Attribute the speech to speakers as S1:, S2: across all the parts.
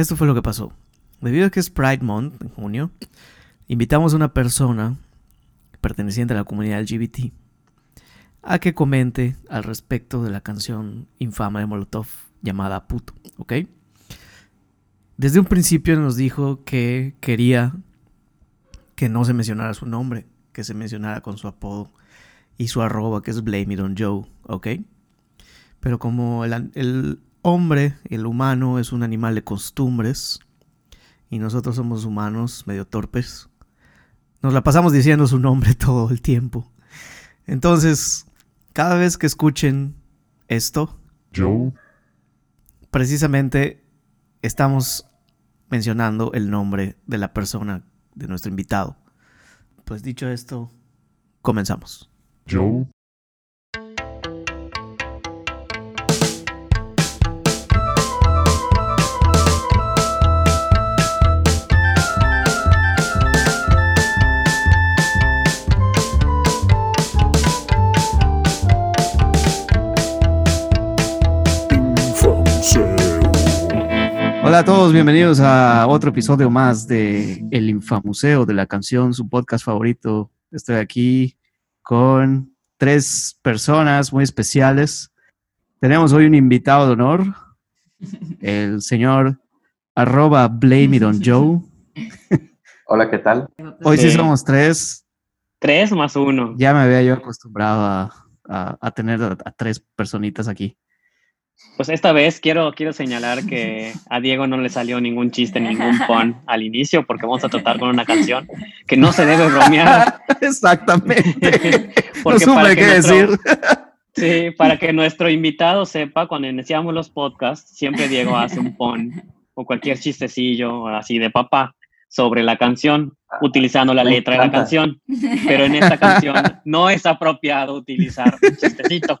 S1: Esto fue lo que pasó. Debido a que es Pride Month en junio, invitamos a una persona perteneciente a la comunidad LGBT a que comente al respecto de la canción infame de Molotov llamada Puto, ¿ok? Desde un principio nos dijo que quería que no se mencionara su nombre, que se mencionara con su apodo y su arroba que es Blame It on Joe, ¿ok? Pero como el, el hombre, el humano, es un animal de costumbres y nosotros somos humanos medio torpes, nos la pasamos diciendo su nombre todo el tiempo. Entonces, cada vez que escuchen esto,
S2: Joe,
S1: precisamente estamos mencionando el nombre de la persona, de nuestro invitado. Pues dicho esto, comenzamos.
S2: Joe,
S1: Hola a todos, bienvenidos a otro episodio más de El Infamuseo de la canción, su podcast favorito. Estoy aquí con tres personas muy especiales. Tenemos hoy un invitado de honor, el señor arroba blame it on Joe.
S3: Hola, ¿qué tal?
S1: Hoy sí
S4: Sí.
S1: somos tres.
S4: Tres más uno.
S1: Ya me había yo acostumbrado a, a- a tener a, a tres personitas aquí.
S4: Pues esta vez quiero, quiero señalar que a Diego no le salió ningún chiste, ningún pun al inicio, porque vamos a tratar con una canción que no se debe bromear.
S1: Exactamente. no
S4: Porque
S1: supe
S4: para
S1: qué
S4: que nuestro-
S1: decir.
S4: Sí, para que nuestro invitado sepa, cuando iniciamos los podcasts, siempre Diego hace un pun o cualquier chistecillo así de papá sobre la canción, utilizando la
S3: Me
S4: letra de la
S3: encanta.
S4: canción. Pero en esta canción no es apropiado utilizar un chistecito.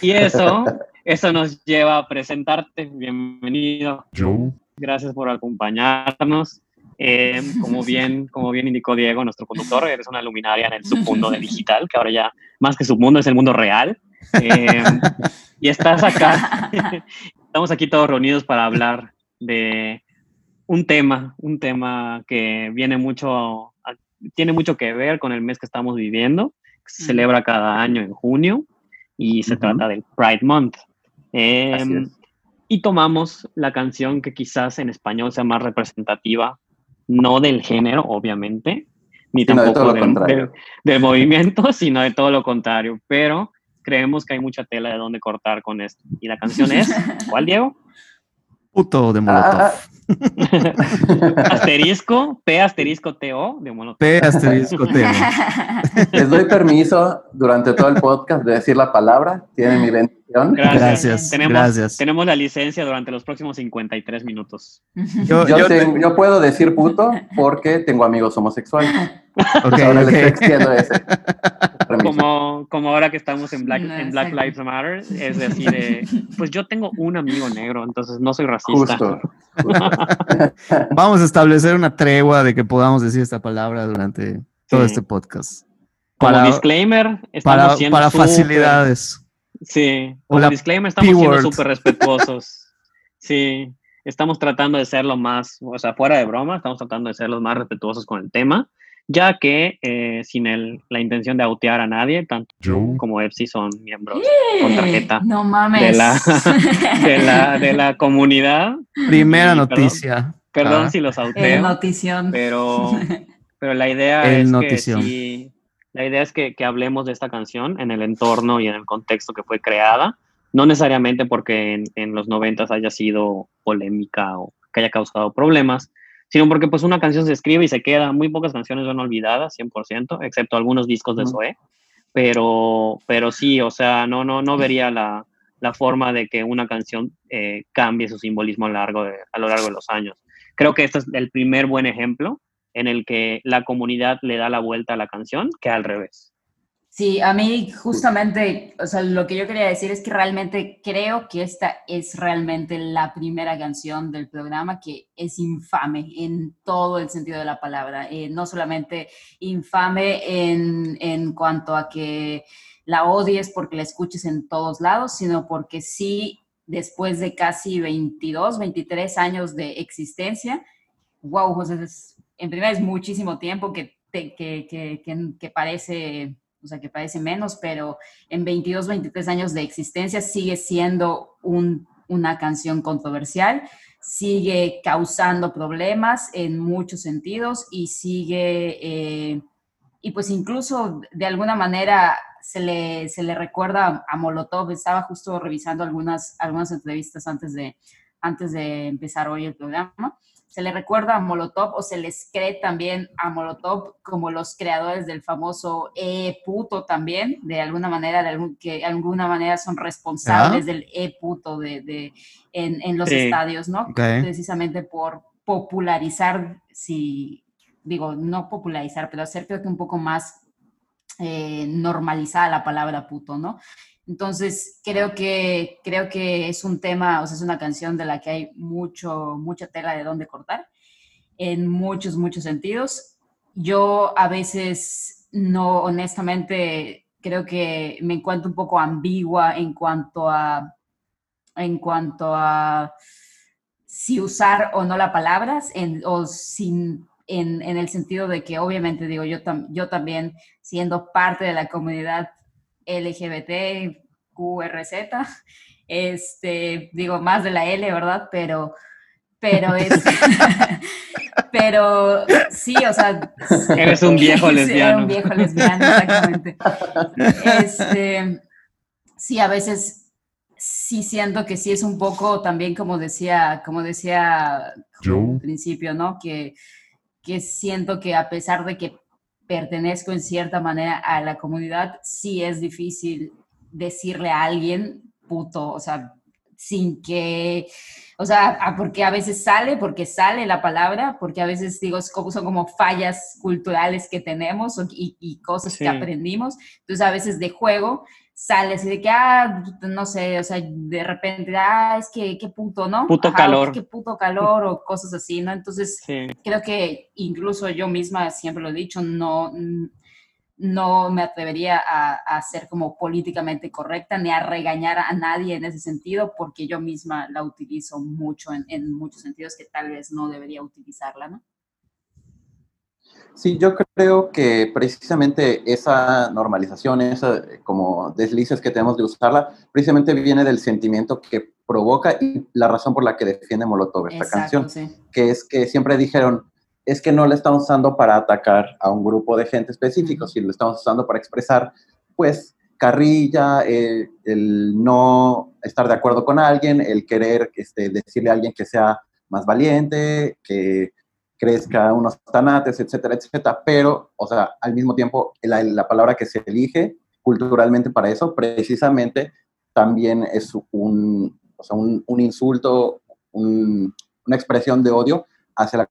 S4: Y eso, eso nos lleva a presentarte. Bienvenido.
S2: Joe,
S4: Gracias por acompañarnos. Eh, como, bien, como bien indicó Diego, nuestro conductor, eres una luminaria en el submundo de digital, que ahora ya más que submundo es el mundo real. Eh, y estás acá. Estamos aquí todos reunidos para hablar de un tema, un tema que viene mucho, tiene mucho que ver con el mes que estamos viviendo, que se celebra cada año en junio y se trata del Pride Month. Eh,
S3: es.
S4: y tomamos la canción que quizás en español sea más representativa, no del género, obviamente, ni
S3: Sino de
S4: tampoco
S3: todo lo
S4: del, del- del movimiento, sino de todo lo contrario. Pero creemos que hay mucha tela de dónde cortar con esto. Y la canción es, ¿cuál, Diego?
S1: Puto de Molotov.
S3: Ah,
S4: Asterisco, P asterisco TO de Molotov.
S1: P asterisco T.
S3: Les doy permiso durante todo el podcast de decir la palabra. Tienen mi bendición.
S4: Gracias.
S1: Gracias,
S4: Tenemos,
S1: gracias.
S4: tenemos la licencia durante los próximos 53 minutos.
S1: Yo,
S3: Yo,
S1: yo te-
S3: tengo- yo puedo decir puto porque tengo amigos homosexuales.
S1: ok,
S3: Ahora les estoy ese.
S4: Como, como ahora que estamos en Black,
S5: No,
S4: en Black. Lives Matter, es decir, de, pues yo tengo un amigo negro, entonces no soy racista.
S3: Justo.
S1: Vamos a establecer una tregua de que podamos decir esta palabra durante todo
S4: Sí.
S1: este podcast.
S4: Como
S1: Para,
S4: disclaimer, estamos
S1: para,
S4: siendo
S1: para
S4: súper-
S1: facilidades.
S4: Sí,
S1: O
S4: como
S1: la
S4: disclaimer, estamos siendo súper respetuosos. Sí, estamos tratando de ser lo más, o sea, fuera de broma, estamos tratando de ser los más respetuosos con el tema, ya que eh, sin el, la intención de autear a nadie, tanto
S2: Joe,
S4: como Epsi son miembros con tarjeta
S5: No mames.
S4: de la, de la, de la comunidad.
S1: Primera noticia.
S4: Perdón
S1: Ah.
S4: si los
S5: Eh,
S4: auteo,
S5: notición.
S4: pero, pero la idea
S1: El
S4: es
S1: notición.
S4: que sí, la idea es que, que hablemos de esta canción en el entorno y en el contexto que fue creada, no necesariamente porque en, en los noventas haya sido polémica o que haya causado problemas, sino porque pues una canción se escribe y se queda, muy pocas canciones son olvidadas, 100%, excepto algunos discos de. Zoé, pero, pero sí, o sea, no, no, no vería la, la forma de que una canción eh, cambie su simbolismo a, lo largo de, a lo largo de los años. Creo que este es el primer buen ejemplo en el que la comunidad le da la vuelta a la canción que al revés.
S5: Sí, a mí justamente, o sea, lo que yo quería decir es que realmente creo que esta es realmente la primera canción del programa que es infame en todo el sentido de la palabra. Eh, no solamente infame en, en cuanto a que la odies porque la escuches en todos lados, sino porque sí después de casi 22, 23 años de existencia. Wow, José, es, en primera es muchísimo tiempo que, que, que, que, parece, o sea, que parece menos, pero en 22, 23 años de existencia sigue siendo un, una canción controversial, sigue causando problemas en muchos sentidos y sigue, eh, y pues incluso de alguna manera se le, se le recuerda a Molotov. Estaba justo revisando algunas, algunas entrevistas antes de, antes de empezar hoy el programa. Se le recuerda a Molotov o se les cree también a Molotov como los creadores del famoso E puto también, de alguna manera, de algún, que de alguna manera son responsables del E puto de, de en, en, los estadios, ¿no? Precisamente por popularizar, si digo, no popularizar, pero hacer creo que un poco más eh, normalizada la palabra puto, ¿no? Entonces, creo que, creo que es un tema, o sea, es una canción de la que hay mucho, mucha tela de dónde cortar, en muchos, muchos sentidos. Yo a veces no, honestamente, creo que me encuentro un poco ambigua en cuanto a, en cuanto a si usar o no la palabra, en, o sin en, en, el sentido de que obviamente digo, yo, yo también siendo parte de la comunidad LGBT, QRZ, este, digo, más de la L, ¿verdad? Pero, pero es, pero sí, o sea.
S4: Eres un viejo lesbiano.
S5: un viejo lesbiano, exactamente. Este, sí, a veces sí siento que sí es un poco también como decía, como decía al principio, ¿no? Que que siento que a pesar de que pertenezco en cierta manera a la comunidad, sí es difícil decirle a alguien puto, o sea, sin que, o sea, porque a veces sale, porque sale la palabra, porque a veces digo, son como fallas culturales que tenemos y, cosas que aprendimos, entonces a veces de juego sale así de que, ah, no sé, o sea, de repente, ah, es que, qué puto, ¿no?
S4: Puto calor.
S5: Qué puto calor o cosas así, ¿no? Entonces, creo que incluso yo misma siempre lo he dicho, no, no me atrevería a, ser como políticamente correcta ni a regañar a nadie en ese sentido, porque yo misma la utilizo mucho en, en muchos sentidos que tal vez no debería utilizarla, ¿no?
S3: Sí, yo creo que precisamente esa normalización, esa como deslices que tenemos de usarla, precisamente viene del sentimiento que provoca y la razón por la que defiende Molotov esta canción, que es que siempre dijeron, es que no la estamos usando para atacar a un grupo de gente específico, sino lo estamos usando para expresar, pues, carrilla, eh, el no estar de acuerdo con alguien, el querer este, decirle a alguien que sea más valiente, que crezca unos tanates, etcétera, etcétera, pero, o sea, al mismo tiempo, la, la palabra que se elige culturalmente para eso, precisamente, también es un, o sea, un, un insulto, un, una expresión de odio hacia la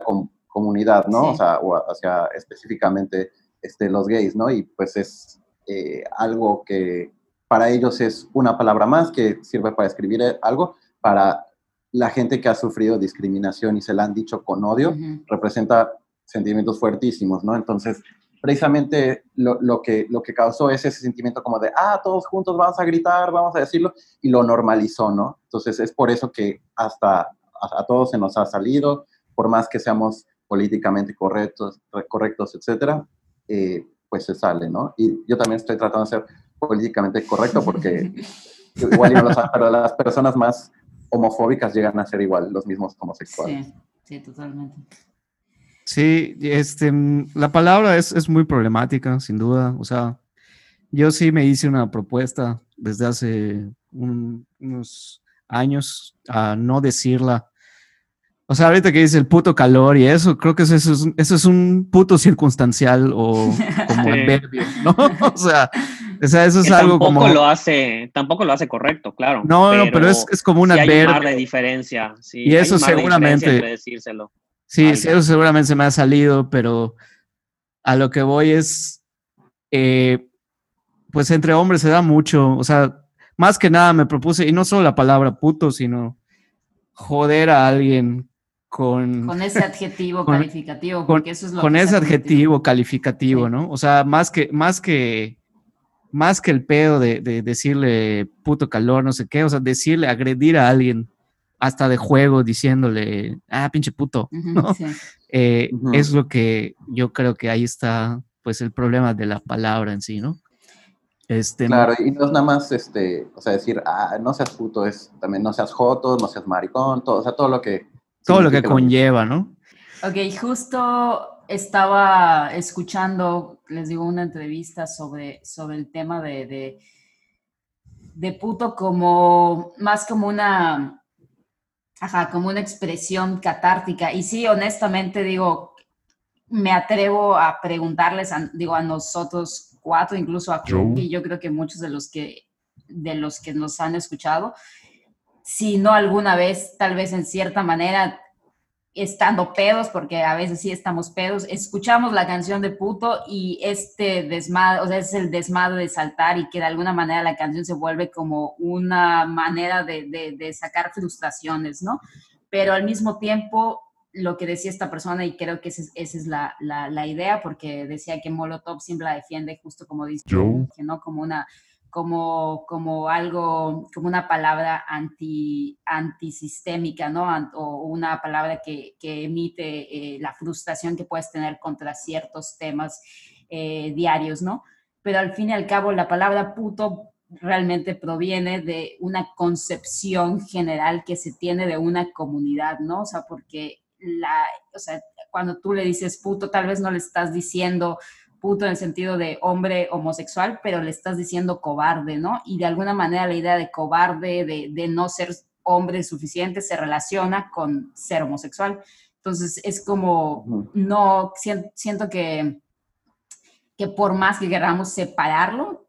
S3: comunidad, ¿no? O sea, o hacia específicamente este, los gays, ¿no? Y pues es eh, algo que para ellos es una palabra más que sirve para escribir algo, para la gente que ha sufrido discriminación y se la han dicho con odio, representa sentimientos fuertísimos, ¿no? Entonces, precisamente lo, lo, que, lo que causó es ese sentimiento como de, ah, todos juntos vamos a gritar, vamos a decirlo, y lo normalizó, ¿no? Entonces, es por eso que hasta a, todos se nos ha salido, por más que seamos políticamente correctos, correctos etcétera, eh, pues se sale, ¿no? Y yo también estoy tratando de ser políticamente correcto porque igual no lo saben, pero las personas más homofóbicas llegan a ser igual los mismos homosexuales.
S5: Sí, sí, totalmente.
S1: Sí, este, la palabra es, es muy problemática, sin duda. O sea, yo sí me hice una propuesta desde hace unos años a no decirla. O sea, ahorita que dice el puto calor y eso, creo que eso es, eso es un puto circunstancial o como adverbio, ¿no? O sea, o sea, eso es algo
S4: tampoco
S1: como...
S4: Lo hace, tampoco lo hace correcto, claro.
S1: No, pero, no, pero es, es como una
S4: sí hay un mar de diferencia. Sí,
S1: y eso seguramente...
S4: decírselo
S1: sí, eso seguramente se me ha salido, pero a lo que voy es... Eh, pues entre hombres se da mucho, o sea, más que nada me propuse, y no solo la palabra puto, sino joder a alguien con...
S5: Con ese adjetivo calificativo, porque eso es lo
S1: Con ese adjetivo calificativo, ¿no? O sea, más que, más que más que el pedo de, decirle puto calor, no sé qué, o sea, decirle, agredir a alguien hasta de juego diciéndole, ah, pinche puto, ¿no? Eh, es lo que yo creo que ahí está, pues, el problema de la palabra en sí, ¿no?
S3: Este, claro, y no es nada más, este, o sea, decir, ah, no seas puto, es también no seas joto, no seas maricón, todo, o sea, todo lo que...
S1: Todo lo que conlleva, ¿no?
S5: Ok, justo estaba escuchando, les digo, una entrevista sobre, sobre el tema de, de, de puto como, más como una, ajá, como una expresión catártica. Y sí, honestamente digo, me atrevo a preguntarles, digo, a nosotros cuatro, incluso a y yo creo que muchos de los que, de los que nos han escuchado, si no alguna vez, tal vez en cierta manera, estando pedos, porque a veces sí estamos pedos, escuchamos la canción de puto y este desmadre, o sea, es el desmadre de saltar y que de alguna manera la canción se vuelve como una manera de, de, sacar frustraciones, ¿no? Pero al mismo tiempo, lo que decía esta persona, y creo que esa es, la, la, la, idea, porque decía que Molotov siempre la defiende justo como dice, que no como una como, como algo, como una palabra anti, antisistémica, ¿no? O una palabra que, que emite eh, la frustración que puedes tener contra ciertos temas eh, diarios, ¿no? Pero al fin y al cabo, la palabra puto realmente proviene de una concepción general que se tiene de una comunidad, ¿no? O sea, porque la, o sea, cuando tú le dices puto, tal vez no le estás diciendo puto en el sentido de hombre homosexual, pero le estás diciendo cobarde, ¿no? Y de alguna manera la idea de cobarde, de, no ser hombre suficiente, se relaciona con ser homosexual. Entonces es como, no, siento que, que por más que queramos separarlo,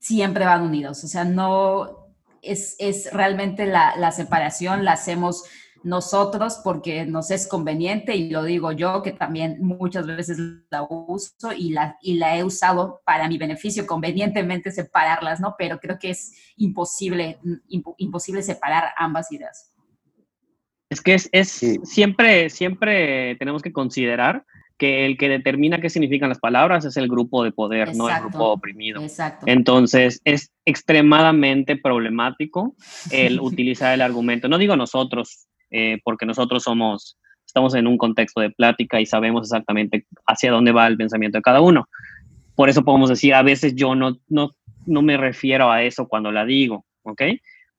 S5: siempre van unidos. O sea, no es, es realmente la, la separación, la hacemos nosotros porque nos es conveniente y lo digo yo que también muchas veces la uso y la, y la he usado para mi beneficio, convenientemente separarlas, ¿no? Pero creo que es imposible, imposible separar ambas ideas.
S4: Es que es, es siempre, siempre tenemos que considerar que el que determina qué significan las palabras es el grupo de poder, no el grupo oprimido. Exacto. Entonces, es extremadamente problemático el utilizar el argumento. No digo nosotros, eh, porque nosotros somos, estamos en un contexto de plática y sabemos exactamente hacia dónde va el pensamiento de cada uno. Por eso podemos decir, a veces yo no, no, no me refiero a eso cuando la digo, ¿ok?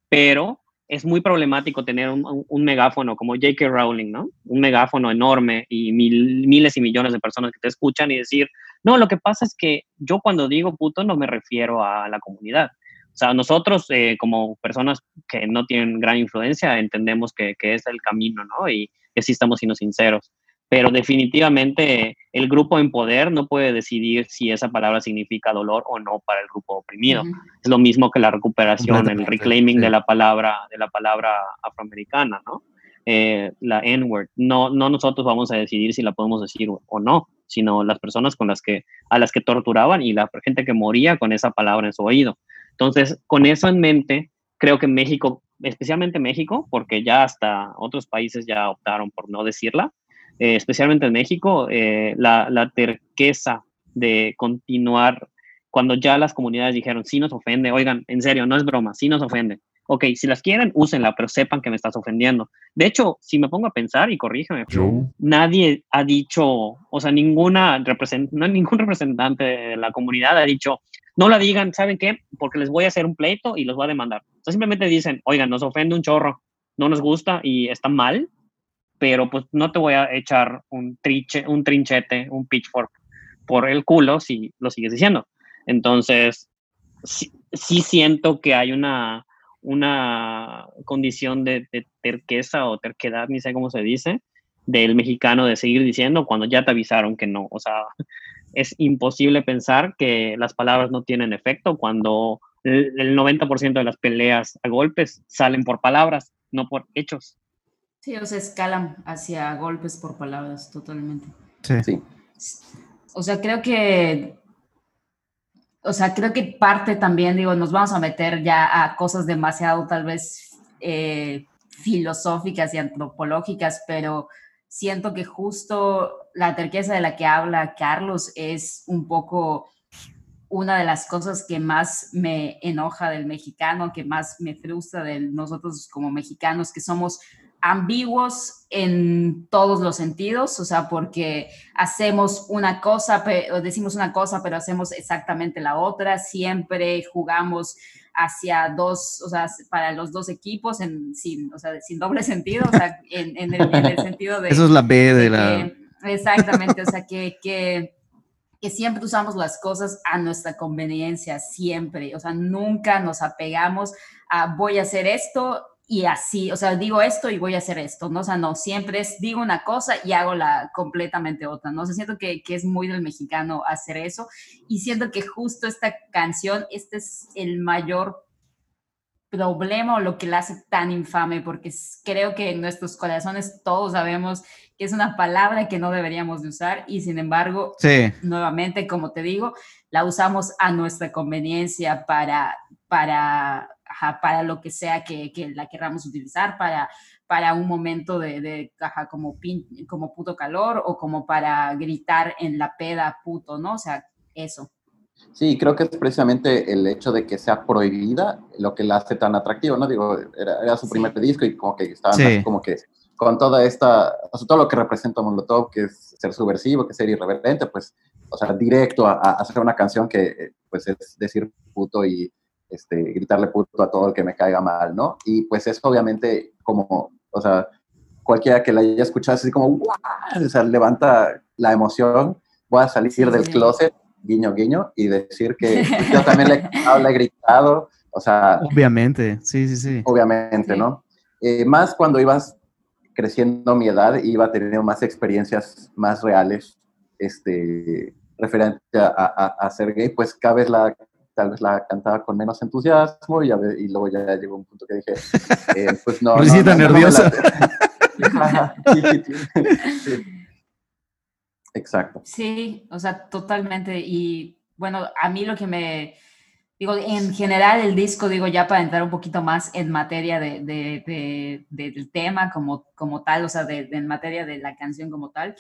S4: Pero es muy problemático tener un, un megáfono como J.K. Rowling, ¿no? Un megáfono enorme y mil, miles y millones de personas que te escuchan y decir, no, lo que pasa es que yo cuando digo puto no me refiero a la comunidad, o sea, nosotros eh, como personas que no tienen gran influencia entendemos que, que, es el camino, ¿no? Y que sí estamos siendo sinceros. Pero definitivamente el grupo en poder no puede decidir si esa palabra significa dolor o no para el grupo oprimido. Es lo mismo que la recuperación, el reclaiming de la palabra de la palabra afroamericana, ¿no? Eh, la N-word. No, no nosotros vamos a decidir si la podemos decir o no, sino las personas con las que, a las que torturaban y la gente que moría con esa palabra en su oído. Entonces, con eso en mente, creo que México, especialmente México, porque ya hasta otros países ya optaron por no decirla, eh, especialmente en México, eh, la, la terqueza de continuar cuando ya las comunidades dijeron, sí nos ofende, oigan, en serio, no es broma, sí nos ofende. Ok, si las quieren, úsenla, pero sepan que me estás ofendiendo. De hecho, si me pongo a pensar, y corrígeme, nadie ha dicho, o sea, ninguna no, ningún representante de la comunidad ha dicho, no la digan, ¿saben qué? Porque les voy a hacer un pleito y los voy a demandar. Sea, simplemente dicen, oigan, nos ofende un chorro, no nos gusta y está mal, pero pues no te voy a echar un, triche, un trinchete, un pitchfork por el culo si lo sigues diciendo. Entonces, sí, siento que hay una, una condición de, de, terqueza o terquedad, ni sé cómo se dice, del mexicano de seguir diciendo cuando ya te avisaron que no. O sea, es imposible pensar que las palabras no tienen efecto cuando el 90% de las peleas a golpes salen por palabras, no por hechos.
S5: Sí, o sea, escalan hacia golpes por palabras, totalmente.
S3: Sí.
S5: O sea, creo que, o sea, creo que parte también, digo, nos vamos a meter ya a cosas demasiado tal vez eh, filosóficas y antropológicas, pero siento que justo la terqueza de la que habla Carlos es un poco una de las cosas que más me enoja del mexicano, que más me frustra de nosotros como mexicanos, que somos ambiguos en todos los sentidos, o sea, porque hacemos una cosa, decimos una cosa, pero hacemos exactamente la otra, siempre jugamos hacia dos, o sea, para los dos equipos, en, sin, o sea, sin doble sentido, o sea, en, el, sentido de...
S1: Eso es la B de, la...
S5: exactamente, o sea, que, que, que siempre usamos las cosas a nuestra conveniencia, siempre, o sea, nunca nos apegamos a voy a hacer esto y así, o sea, digo esto y voy a hacer esto, ¿no? O sea, no, siempre es, digo una cosa y hago la completamente otra, ¿no? O sea, siento que, que, es muy del mexicano hacer eso y siento que justo esta canción, este es el mayor problema o lo que la hace tan infame, porque creo que en nuestros corazones todos sabemos que es una palabra que no deberíamos de usar y sin embargo,
S1: sí.
S5: nuevamente, como te digo, la usamos a nuestra conveniencia para, para para lo que sea que, que, la queramos utilizar, para, para un momento de, de como, como puto calor o como para gritar en la peda puto, ¿no? O sea, eso.
S3: Sí, creo que es precisamente el hecho de que sea prohibida lo que la hace tan atractivo, ¿no? Digo, era, su primer disco y como que estaban como que con toda esta, o sea, todo lo que representa Molotov, que es ser subversivo, que es ser irreverente, pues, o sea, directo a, a hacer una canción que, pues, es decir puto y, este, gritarle puto a todo el que me caiga mal, ¿no? Y pues eso obviamente como, o sea, cualquiera que la haya escuchado así como, ¡guau! O sea, levanta la emoción, voy a salir del closet, guiño, guiño, y decir que yo también le, le he gritado, o sea...
S1: Obviamente, sí, sí, sí.
S3: Obviamente, ¿no? Eh, más cuando ibas creciendo mi edad, iba teniendo más experiencias más reales, este, referente a, a, a, ser gay, pues cada vez la tal vez la cantaba con menos entusiasmo y, y luego ya llegó un punto que dije, eh, pues no.
S1: no, no, nerviosa.
S3: Exacto.
S5: Sí, o sea, totalmente. Y bueno, a mí lo que me, digo, en general el disco, digo, ya para entrar un poquito más en materia de, de, de, del tema como, como tal, o sea, en materia de la canción como tal,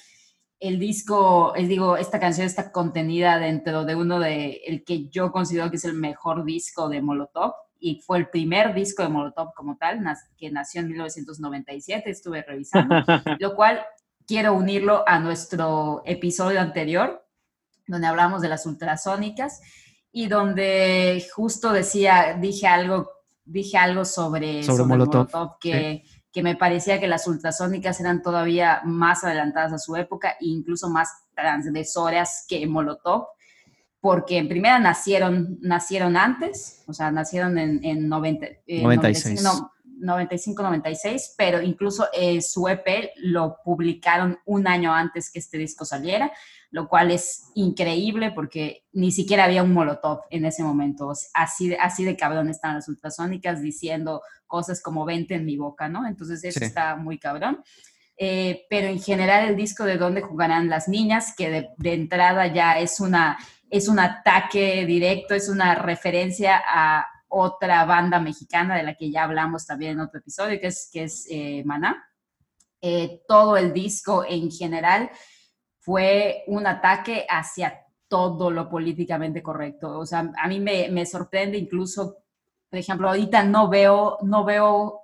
S5: el disco, es, digo, esta canción está contenida dentro de uno de el que yo considero que es el mejor disco de Molotov y fue el primer disco de Molotov como tal, que nació en 1997, estuve revisando, lo cual quiero unirlo a nuestro episodio anterior, donde hablamos de las ultrasónicas y donde justo decía, dije algo, dije algo sobre,
S1: sobre, Molotov,
S5: que que me parecía que las ultrasónicas eran todavía más adelantadas a su época e incluso más transgresoras que Molotov, porque en primera nacieron, nacieron antes, o sea, nacieron en, en 90,
S1: 96.
S5: 95-96, pero incluso eh, su EP lo publicaron un año antes que este disco saliera, lo cual es increíble porque ni siquiera había un molotov en ese momento. Así de, así de cabrón están las ultrasónicas diciendo cosas como vente en mi boca, ¿no? Entonces eso está muy cabrón. Eh, pero en general el disco de dónde jugarán las niñas, que de, de entrada ya es una es un ataque directo, es una referencia a otra banda mexicana de la que ya hablamos también en otro episodio, que es, que es eh, Maná. Eh, todo el disco en general fue un ataque hacia todo lo políticamente correcto. O sea, a mí me, me sorprende incluso, por ejemplo, ahorita no veo, no veo,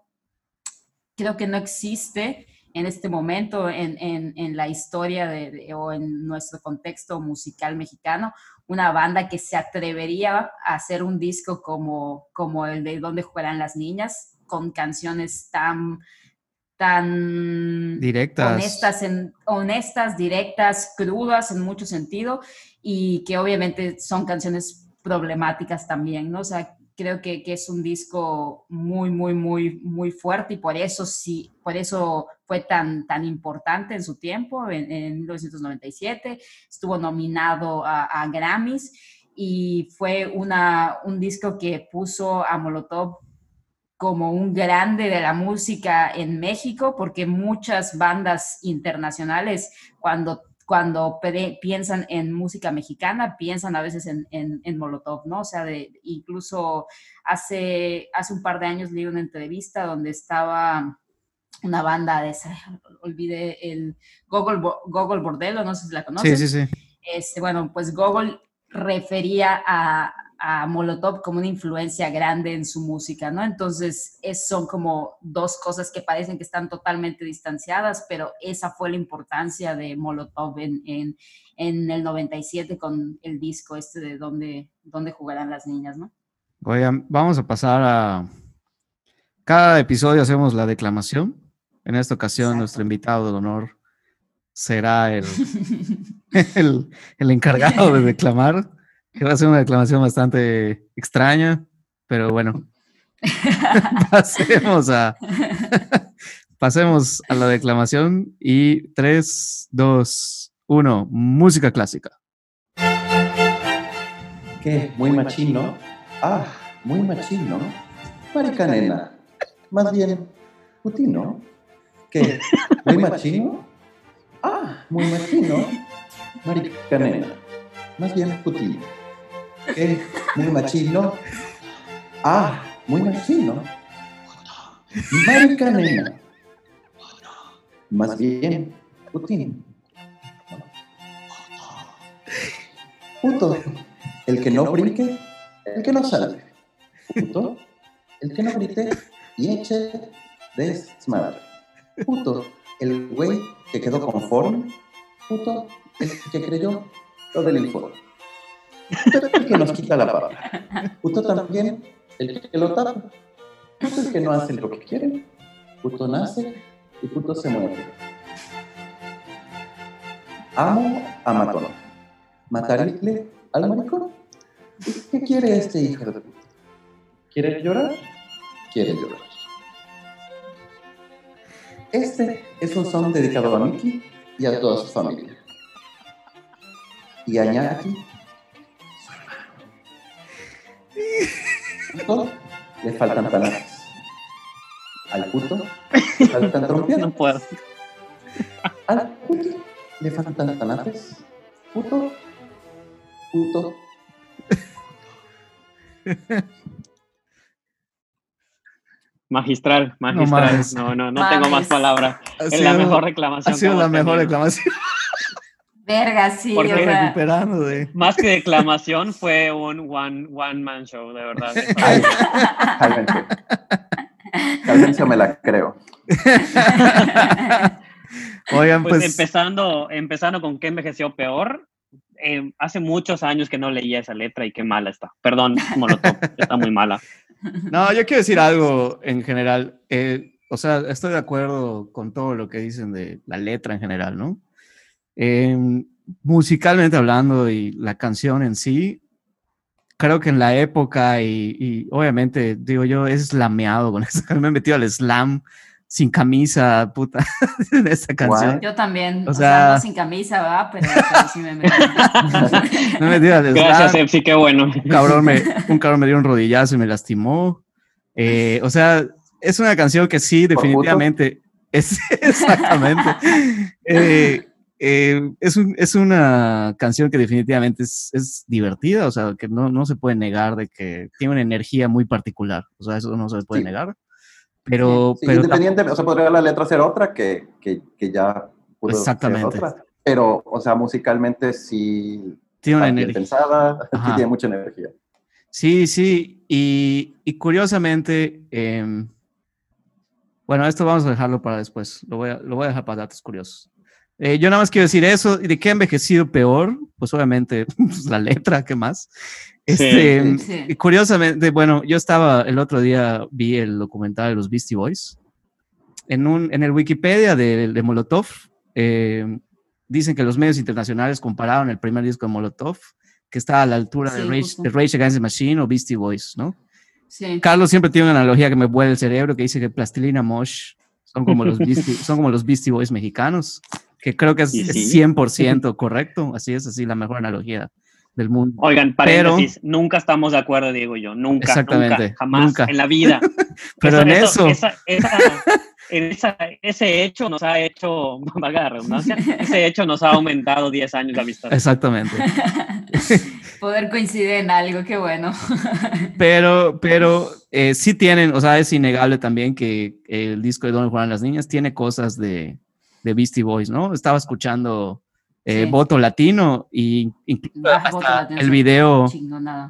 S5: creo que no existe en este momento en, en, en la historia de, o en nuestro contexto musical mexicano, una banda que se atrevería a hacer un disco como, como el de Donde jugarán las niñas, con canciones tan tan
S1: directas,
S5: honestas, en, honestas, directas, crudas en mucho sentido y que obviamente son canciones problemáticas también, ¿no? O sea, creo que, que, es un disco muy, muy, muy, muy fuerte y por eso sí, por eso fue tan, tan importante en su tiempo, en, en 1997, estuvo nominado a, a, Grammys y fue una, un disco que puso a Molotov como un grande de la música en México, porque muchas bandas internacionales cuando cuando piensan en música mexicana, piensan a veces en, en, Molotov, ¿no? O sea, de, incluso hace, hace un par de años leí una entrevista donde estaba una banda de esa, olvidé el Google, Google Bordello, no sé si la conoces.
S1: Sí, sí, sí.
S5: Este, bueno, pues Google refería a, a Molotov como una influencia grande en su música, ¿no? Entonces, es, son como dos cosas que parecen que están totalmente distanciadas, pero esa fue la importancia de Molotov en, en, en el 97 con el disco este de Dónde, dónde jugarán las niñas, ¿no?
S1: Oigan, vamos a pasar a... Cada episodio hacemos la declamación. En esta ocasión,
S5: Exacto.
S1: nuestro invitado de honor será el, el, el encargado de declamar, que va a ser una declamación bastante extraña, pero bueno, pasemos a, pasemos a la declamación y 3, 2, 1, música clásica.
S3: ¿Qué? ¿Muy machino? Ah, muy machino. Marica nena. Más bien, putino. ¿Qué? ¿Muy machino? Ah, muy machino. Marica nena. Más bien, putino. ¿Qué? ¿Muy machino? Ah, muy machino. Marica nena. Más bien, putino. Puto. El que no brinque, el que no salve. Puto. El que no grite y eche desmadre. Puto. El güey que quedó conforme. Puto. El que creyó lo del informe. Puto el que nos quita la palabra. Puto también el que lo tapa. Puto el que no hace lo que quiere. Puto nace y puto se muere. Amo a matón. Matarle al maricón. ¿Qué quiere este hijo de puta? ¿Quiere llorar? Quiere llorar. Este es un son dedicado a Miki y a toda su familia. Y a Ñaki, Puto, le faltan tanates. Al puto le faltan
S4: No
S3: trompeadas.
S4: puedo.
S3: Al puto le faltan tanates. Puto, puto,
S4: Magistral, magistral.
S1: mames.
S4: No, no, no, tengo más palabras. Es la mejor reclamación.
S1: Ha sido la mejor
S4: tenido.
S5: Verga, sí,
S4: Porque
S5: o sea,
S1: Recuperando de...
S4: Más que declamación, fue un one, one man show, de verdad.
S3: Cálmense. Cálmense me la creo.
S1: Oigan,
S4: Pues,
S1: pues...
S4: empezando, empezando con qué envejeció peor. eh, hace muchos años que no leía esa letra y qué mala está. Perdón, Molotov, está muy mala.
S1: No, yo quiero decir algo en general. Eh, o sea, estoy de acuerdo con todo lo que dicen de la letra en general, ¿no? Eh, musicalmente hablando y la canción en sí, creo que en la época y, y obviamente, digo yo, es slameado con eso. Me he metido al slam sin camisa, puta, en esta canción.
S5: yo también,
S1: O
S5: o sea,
S1: sea-
S5: no sin camisa, va, pero, pero sí me metí.
S1: Me he metido al
S4: Gracias,
S1: slam.
S4: Epsi, qué bueno.
S1: un cabrón me, un cabrón me dio un rodillazo y me lastimó. Eh, o sea, es una canción que sí, definitivamente. Es, exactamente. Eh, eh, es, un- es una canción que definitivamente es, es divertida, o sea, que no, no se puede negar de que tiene una energía muy particular, o sea, eso no se puede
S3: Sí.
S1: negar. Pero,
S3: Sí,
S1: pero
S3: independiente, o sea, podría la letra ser otra que, que, que ya pudo ser
S1: Exactamente.
S3: otra. Pero, o sea, musicalmente sí
S1: tiene una energía.
S3: pensada, sí tiene mucha energía.
S1: Sí, sí, y, y curiosamente, em, bueno, esto vamos a dejarlo para después, lo voy a, lo voy a dejar para datos curiosos. Eh, yo nada más quiero decir eso, ¿y de qué ha envejecido peor? Pues obviamente pues, la letra, ¿qué más? Este,
S5: Sí.
S1: y Curiosamente, bueno, yo estaba el otro día, vi el documental de los Beastie Boys. En, un, en el Wikipedia de, de Molotov, eh, dicen que los medios internacionales compararon el primer disco de Molotov, que está a la altura de,
S5: Sí,
S1: Rage,
S5: justo.
S1: de Rage Against the Machine o Beastie Boys, ¿no?
S5: Sí.
S1: Carlos siempre tiene una analogía que me vuelve el cerebro, que dice que Plastilina Mosh son como los Beastie, son como los Beastie Boys mexicanos, que creo que es, es
S4: sí.
S1: 100% correcto, así es, así la mejor analogía del mundo.
S4: Oigan,
S1: Pero-
S4: paréntesis, nunca estamos de acuerdo, Diego y yo. Nunca,
S1: Exactamente,
S4: nunca, jamás
S1: nunca.
S4: en la vida.
S1: Pero en eso,
S4: esa- esa- en esa- ese hecho nos ha hecho, valga la redundancia, ese hecho nos ha aumentado 10 años de amistad.
S1: exactamente.
S5: Poder coincidir en algo, qué bueno.
S1: Pero, pero eh, sí tienen, o sea, es innegable también que el disco de Donde Juegan las Niñas tiene cosas de, de Beastie Boys, ¿no? Estaba escuchando eh, voto latino y
S5: ah,
S1: el video,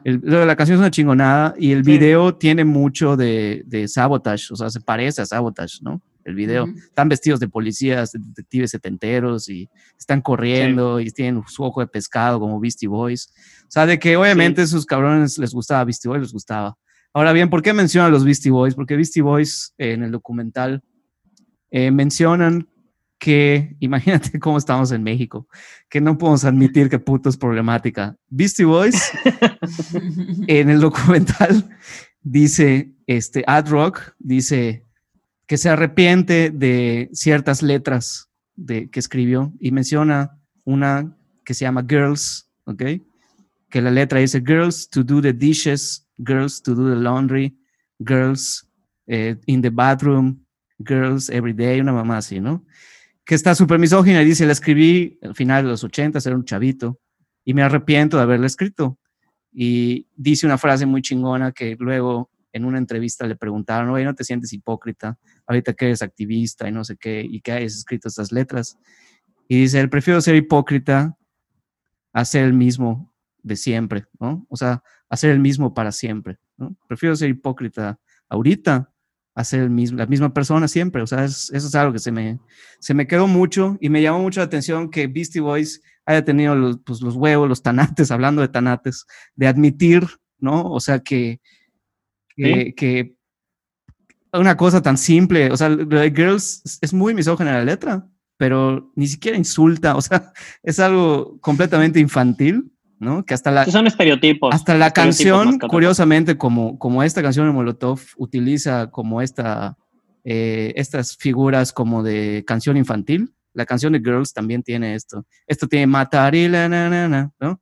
S1: el, la canción es una chingonada y el video tiene mucho de, de, sabotage, o sea, se parece a sabotage, ¿no? El video. Están vestidos de policías, de detectives setenteros y están corriendo y tienen su ojo de pescado como Beastie Boys. O sea, de que obviamente esos cabrones les gustaba Beastie Boys, les gustaba. Ahora bien, ¿por qué mencionan los Beastie Boys? Porque Beastie Boys en el documental eh, mencionan que, imagínate cómo estamos en México, que no podemos admitir que puto es problemática. Beastie Boys, en el documental, dice, este, Ad Rock, dice que se arrepiente de ciertas letras de, que escribió y menciona una que se llama Girls, ¿ok? Que la letra dice Girls to do the dishes, Girls to do the laundry, Girls eh, in the bathroom, Girls every day, una mamá así, ¿no? Que está súper misógina y dice, la escribí al final de los 80, era un chavito, y me arrepiento de haberla escrito. Y dice una frase muy chingona que luego en una entrevista le preguntaron, oye, ¿no te sientes hipócrita ahorita que eres activista y no sé qué, y que hayas escrito estas letras? Y dice, prefiero ser hipócrita a ser el mismo de siempre, ¿no? O sea, hacer el mismo para siempre. Prefiero ser hipócrita ahorita a ser el mismo, la misma persona siempre. O sea, eso es algo que se me, se me quedó mucho y me llamó mucho la atención que Beastie Boys haya tenido los, pues, los huevos, los tanates, hablando de tanates, de admitir, ¿no? O sea, que, que, una cosa tan simple, o sea, de Girls es muy misógena la letra, pero ni siquiera insulta, o sea, es algo completamente infantil ¿no? Que hasta la...
S4: Son estereotipos.
S1: Hasta la canción, curiosamente, como, como esta canción de Molotov utiliza como esta, eh, estas figuras como de canción infantil, la canción de Girls también tiene esto. Esto tiene matar y la na, ¿no?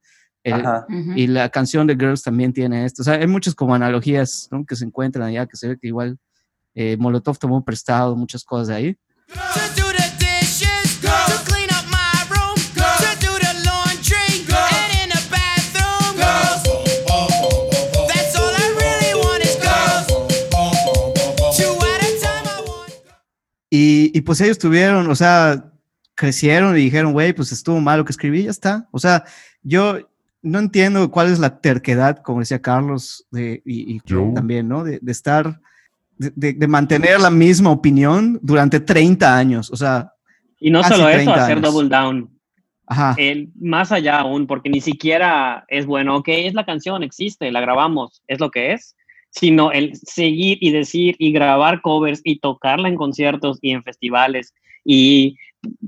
S1: Y la canción de Girls también tiene esto. O sea, hay muchas como analogías que se encuentran allá, que se ve que igual eh, Molotov tomó prestado muchas cosas de ahí. Y, pues ellos tuvieron, o sea, crecieron y dijeron, güey, pues estuvo mal lo que escribí, ya está. O sea, yo no entiendo cuál es la terquedad, como decía Carlos, de, y, también, ¿no? De, estar, de, mantener la misma opinión durante 30 años, o sea.
S4: Y no solo eso, hacer double down. Ajá. El, más allá aún, porque ni siquiera es bueno, ok, es la canción, existe, la grabamos, es lo que es sino el seguir y decir y grabar covers y tocarla en conciertos y en festivales y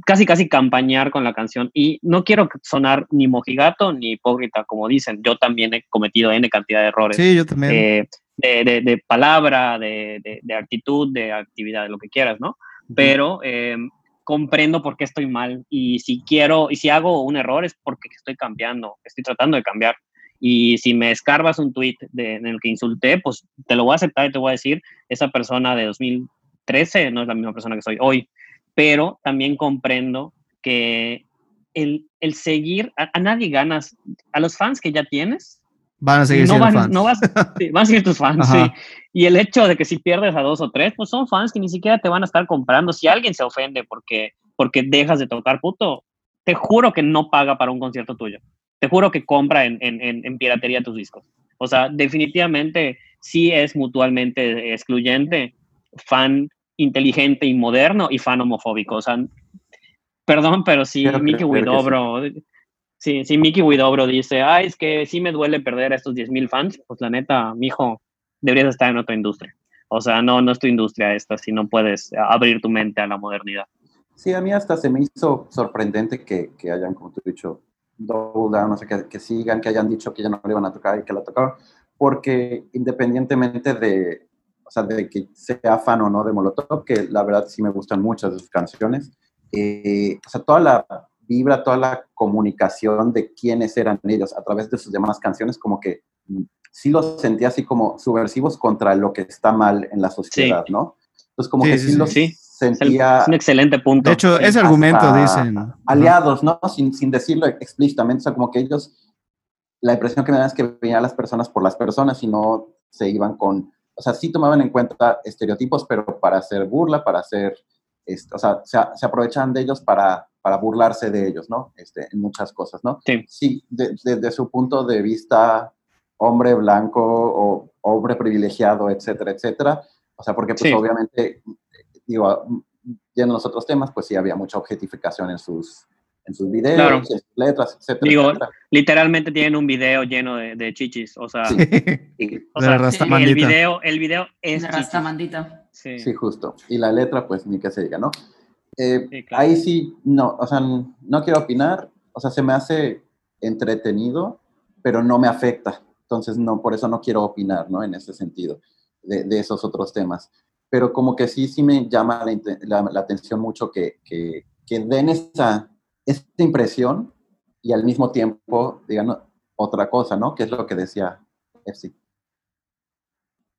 S4: casi casi campañar con la canción. Y no quiero sonar ni mojigato ni hipócrita, como dicen, yo también he cometido N cantidad de errores.
S1: Sí, yo también.
S4: Eh, de, de, palabra, de, de, actitud, de actividad, de lo que quieras, ¿no? Pero em, comprendo por qué estoy mal y si quiero, y si hago un error es porque estoy cambiando, estoy tratando de cambiar. Y si me escarbas un tweet en el que insulté, pues te lo voy a aceptar y te voy a decir, esa persona de 2013 no es la misma persona que soy hoy. Pero también comprendo que el, el seguir, a, nadie ganas, a los fans que ya tienes,
S1: Van a seguir
S4: no
S1: siendo
S4: van,
S1: fans.
S4: No vas, van a seguir tus fans, sí. Y el hecho de que si pierdes a dos o tres, pues son fans que ni siquiera te van a estar comprando. Si alguien se ofende porque, porque dejas de tocar puto, te juro que no paga para un concierto tuyo te juro que compra en, en, en, piratería tus discos. O sea, definitivamente sí es mutuamente excluyente, fan inteligente y moderno y fan homofóbico. O sea, perdón, pero si Mickey Widobro, sí. si Mickey Widobro dice, ay, es que sí me duele perder a estos 10.000 fans, pues la neta, mijo, deberías estar en otra industria. O sea, no, no es tu industria esta, si no puedes abrir tu mente a la modernidad.
S3: Sí, a mí hasta se me hizo sorprendente que, que hayan, como tú has dicho, double down, no sé, que, que, sigan, que hayan dicho que ya no le iban a tocar y que la tocaron, porque independientemente de, o sea, de que sea fan o no de Molotov, que la verdad sí me gustan muchas de sus canciones, eh, o sea, toda la vibra, toda la comunicación de quiénes eran ellos a través de sus demás canciones, como que sí los sentía así como subversivos contra lo que está mal en la sociedad, ¿no? Entonces, como que sí, los sentía...
S4: Es un excelente punto.
S1: De hecho, ese argumento dicen...
S3: Aliados, ¿no? Sin, sin decirlo explícitamente, o sea, como que ellos... La impresión que me dan es que veían a las personas por las personas y no se iban con... O sea, sí tomaban en cuenta estereotipos, pero para hacer burla, para hacer... Este, o sea, se, se aprovechaban de ellos para, para burlarse de ellos, ¿no? Este, en muchas cosas, ¿no?
S4: Sí.
S3: Sí, desde su punto de vista, hombre blanco o hombre privilegiado, etcétera, etcétera. O sea, porque pues obviamente, digo, yendo los otros temas, pues sí había mucha objetificación en sus, en sus videos, en sus letras, etcétera.
S4: Digo, literalmente tienen un video lleno de, de chichis, o sea, sí. o sea el video, el video es
S5: Rastamandita.
S3: Sí. sí, justo. Y la letra, pues ni que se diga, ¿no? Eh, ahí sí, no, o sea, no quiero opinar, o sea, se me hace entretenido, pero no me afecta. Entonces, no, por eso no quiero opinar, ¿no? En ese sentido, de, de esos otros temas. Pero como que sí, sí me llama la, la, atención mucho que, que, que den esta, esta impresión y al mismo tiempo digan otra cosa, ¿no? Que es lo que decía FC.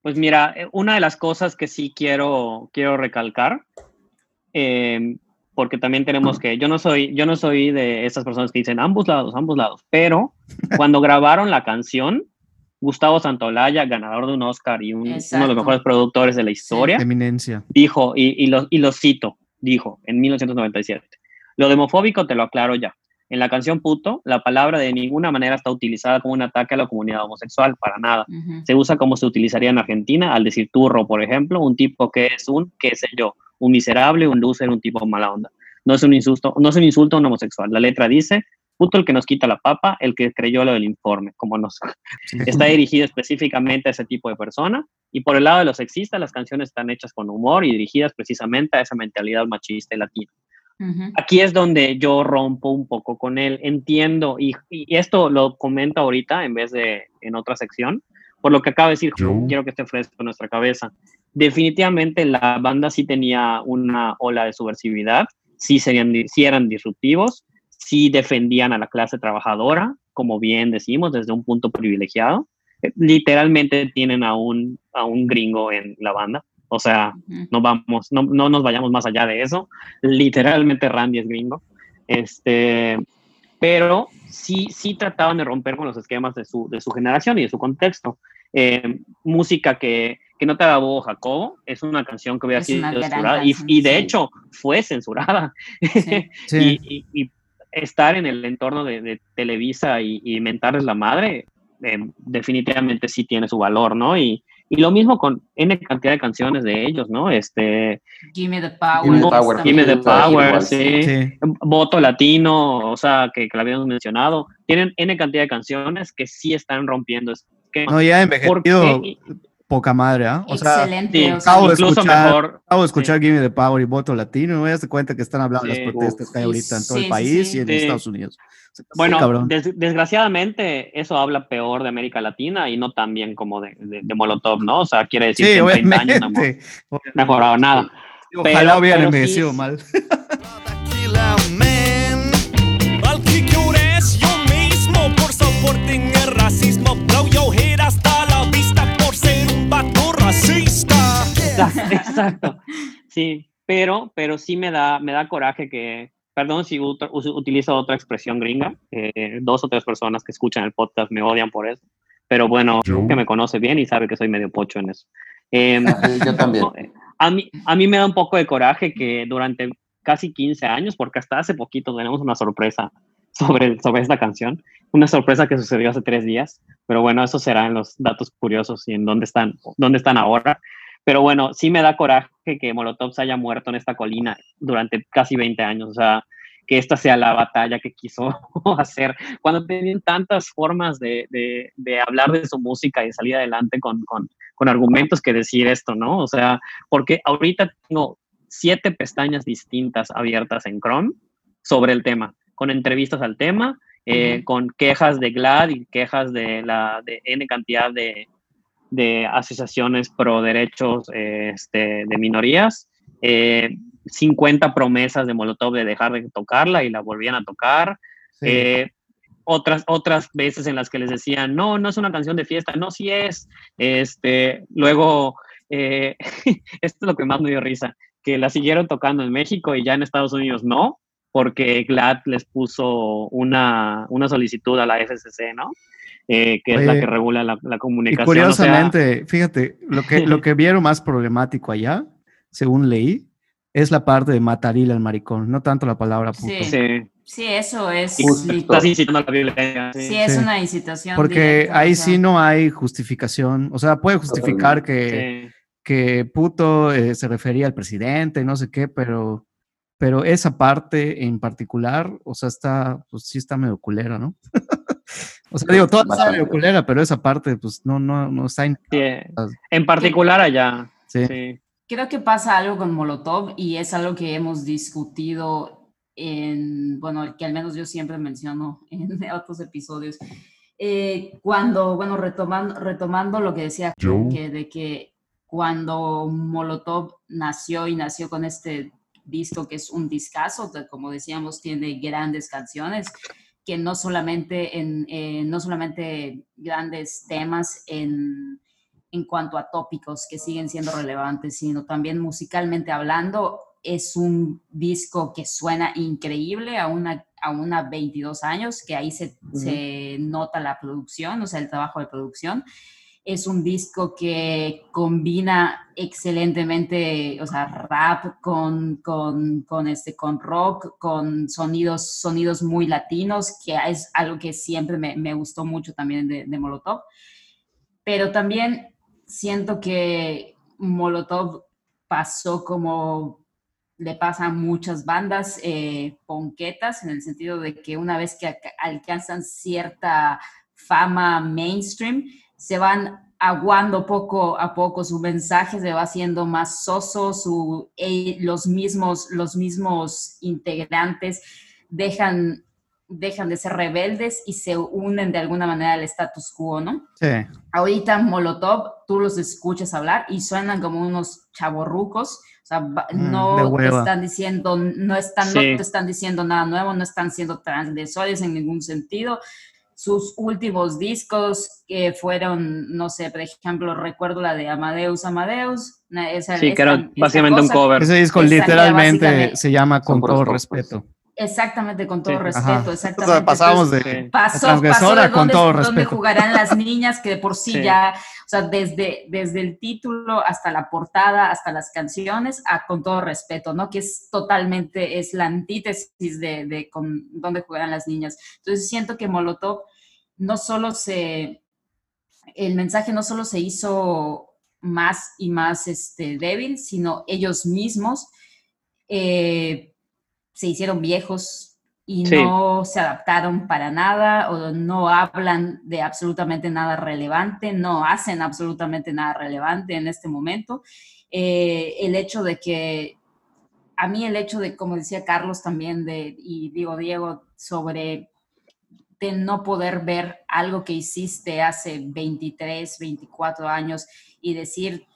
S4: Pues mira, eh, una de las cosas que sí quiero, quiero recalcar Em, porque también tenemos que, yo no soy, yo no soy de esas personas que dicen ambos lados, ambos lados, pero cuando grabaron la canción, Gustavo Santolaya, ganador de un Oscar y uno de los mejores productores de la historia,
S1: eminencia,
S4: dijo, y, y, lo, y lo cito, dijo en 1997, lo demofóbico te lo aclaro ya. En la canción puto, la palabra de ninguna manera está utilizada como un ataque a la comunidad homosexual, para nada. Se usa como se utilizaría en Argentina al decir turro, por ejemplo, un tipo que es un, qué sé yo, un miserable, un loser, un tipo mala onda. No es un insulto, no es un insulto a un homosexual. La letra dice, puto el que nos quita la papa, el que creyó lo del informe, como nos está dirigido específicamente a ese tipo de persona. Y por el lado de los sexistas, las canciones están hechas con humor y dirigidas precisamente a esa mentalidad machista y latina. Aquí es donde yo rompo un poco con él. Entiendo, y, y, esto lo comento ahorita en vez de en otra sección, por lo que acaba de decir, quiero que esté fresco en nuestra cabeza definitivamente la banda sí tenía una ola de subversividad, sí, serían, sí eran disruptivos, sí defendían a la clase trabajadora, como bien decimos, desde un punto privilegiado. Literalmente tienen a un, a un gringo en la banda. O sea, no vamos, no, no, nos vayamos más allá de eso. Literalmente Randy es gringo. Este, pero sí, sí trataban de romper con los esquemas de su, de su generación y de su contexto. Eh, música que, que no te bobo Jacobo, es una canción que hubiera sido censurada y, de hecho fue censurada. y, estar en el entorno de, Televisa y, y, mentarles la madre, eh, definitivamente sí tiene su valor, ¿no? Y, lo mismo con N cantidad de canciones de ellos, ¿no? Este.
S5: Gimme the Power.
S4: Gimme the Power, sí. Voto Latino, o sea, que, que lo habíamos mencionado. Tienen N cantidad de canciones que sí están rompiendo.
S1: no, ya envejecido poca madre, ¿ah?
S5: O Excelente.
S1: Sea, acabo, de escuchar, mejor, acabo de escuchar Gimme the Power y voto latino, no me das cuenta que están hablando las protestas que hay ahorita en todo el país y en Estados Unidos.
S4: bueno, desgraciadamente eso habla peor de América Latina y no tan bien como de, de, Molotov, ¿no? O sea, quiere decir que en 30 años no ha mejorado nada.
S1: Ojalá hubieran envejecido mal.
S4: Exacto, Sí, pero, pero sí me da, me da coraje que, perdón si utilizo otra expresión gringa, eh, dos o tres personas que escuchan el podcast me odian por eso, pero bueno, que me conoce bien y sabe que soy medio pocho en eso.
S3: Em, yo también.
S4: Eh, a mí, a mí me da un poco de coraje que durante casi 15 años, porque hasta hace poquito tenemos una sorpresa sobre, sobre esta canción, una sorpresa que sucedió hace tres días, pero bueno, eso será en los datos curiosos y en dónde están, dónde están ahora. Pero bueno, sí me da coraje que Molotov se haya muerto en esta colina durante casi 20 años. O sea, que esta sea la batalla que quiso hacer, cuando tenían tantas formas de, de, hablar de su música y salir adelante con, con, con, argumentos que decir esto, ¿no? O sea, porque ahorita tengo siete pestañas distintas abiertas en Chrome sobre el tema, con entrevistas al tema, eh, con quejas de GLAD y quejas de la de N cantidad de, de asociaciones pro derechos este, de minorías, 50 eh, promesas de Molotov de dejar de tocarla y la volvían a tocar. Eh, otras, otras veces en las que les decían, no, no es una canción de fiesta, no, sí es. Este, luego, eh, esto es lo que más me dio risa, que la siguieron tocando en México y ya en Estados Unidos no, porque GLAD les puso una, una solicitud a la FCC, ¿no? Eh, que es la que regula la, comunicación.
S1: curiosamente, fíjate, lo que, lo que vieron más problemático allá, según leí, es la parte de mataril al maricón, no tanto la palabra puto.
S5: Sí, sí. eso es.
S4: Estás incitando a la violencia.
S5: Sí, es una incitación.
S1: Porque ahí sí no hay justificación. O sea, puede justificar que, que puto eh, se refería al presidente, no sé qué, pero, pero esa parte en particular, o sea, está, pues sí está medio culera, ¿no? o sea, digo, toda está medio culera, pero esa parte, pues no, no, no está en.
S4: en particular allá. sí.
S5: Creo que pasa algo con Molotov y es algo que hemos discutido en, bueno, que al menos yo siempre menciono en otros episodios. Eh, cuando, bueno, retomando, retomando lo que decía, que de que cuando Molotov nació y nació con este disco que es un discazo, como decíamos, tiene grandes canciones, que no solamente, en, eh, no solamente grandes temas en en cuanto a tópicos que siguen siendo relevantes, sino también musicalmente hablando, es un disco que suena increíble a una, a una 22 años, que ahí se, se nota la producción, o sea, el trabajo de producción. Es un disco que combina excelentemente, o sea, rap con, con, con, este, con rock, con sonidos, sonidos muy latinos, que es algo que siempre me, me gustó mucho también de, Molotov. Pero también siento que Molotov pasó como le pasa a muchas bandas eh, ponquetas, en el sentido de que una vez que alcanzan cierta fama mainstream, se van aguando poco a poco su mensaje, se va haciendo más soso, su, eh, los, mismos, los mismos integrantes dejan dejan de ser rebeldes y se unen de alguna manera al status quo, ¿no?
S1: Sí.
S5: Ahorita Molotov, tú los escuchas hablar y suenan como unos o sea, mm, no te están diciendo, no están, no te están diciendo nada nuevo, no están siendo transgresores en ningún sentido. Sus últimos discos que fueron, no sé, por ejemplo, recuerdo la de Amadeus Amadeus.
S4: Esa, sí, que era básicamente un cover.
S1: Ese disco literalmente se llama Con todo respeto.
S5: Exactamente, con todo respeto, exactamente.
S1: pasamos de transgresora con todo respeto. Dónde
S5: jugarán las niñas, que de por sí, ya, o sea, desde, desde el título hasta la portada, hasta las canciones, a con todo respeto, ¿no? Que es totalmente, es la antítesis de, de con dónde jugarán las niñas. Entonces siento que Molotov no solo se, el mensaje no solo se hizo más y más este, débil, sino ellos mismos. Eh, se hicieron viejos y no se adaptaron para nada o no hablan de absolutamente nada relevante, no hacen absolutamente nada relevante en este momento. Eh, el hecho de que, a mí el hecho de, como decía Carlos también, de, y digo Diego, sobre de no poder ver algo que hiciste hace 23, 24 años y decir,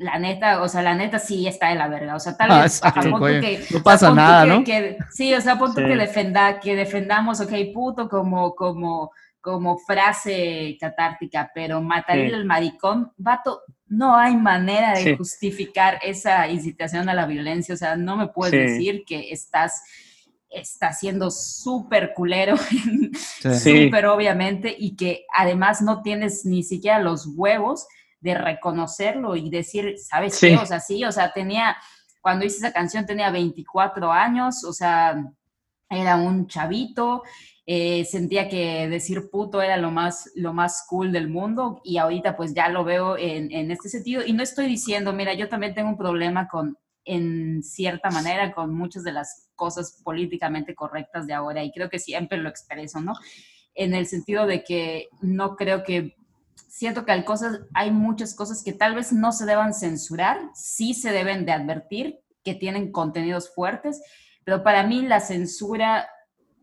S5: la neta, o sea, la neta sí está de la verga. O sea, tal ah, vez
S1: que, no pasa nada, ¿no?
S5: sí, o sea, punto que defenda, que defendamos, ok, puto como, como, como frase catártica, pero matar al maricón, vato, no hay manera de justificar esa incitación a la violencia. O sea, no me puedes decir que estás está siendo súper culero, súper obviamente, y que además no tienes ni siquiera los huevos de reconocerlo y decir, ¿sabes qué? O sea, sí, o sea, tenía, cuando hice esa canción tenía 24 años, o sea, era un chavito, eh, sentía que decir puto era lo más, lo más cool del mundo y ahorita pues ya lo veo en, en este sentido y no estoy diciendo, mira, yo también tengo un problema con, en cierta manera, con muchas de las cosas políticamente correctas de ahora y creo que siempre lo expreso, ¿no? En el sentido de que no creo que siento que hay, cosas, hay muchas cosas que tal vez no se deban censurar, sí se deben de advertir que tienen contenidos fuertes, pero para mí la censura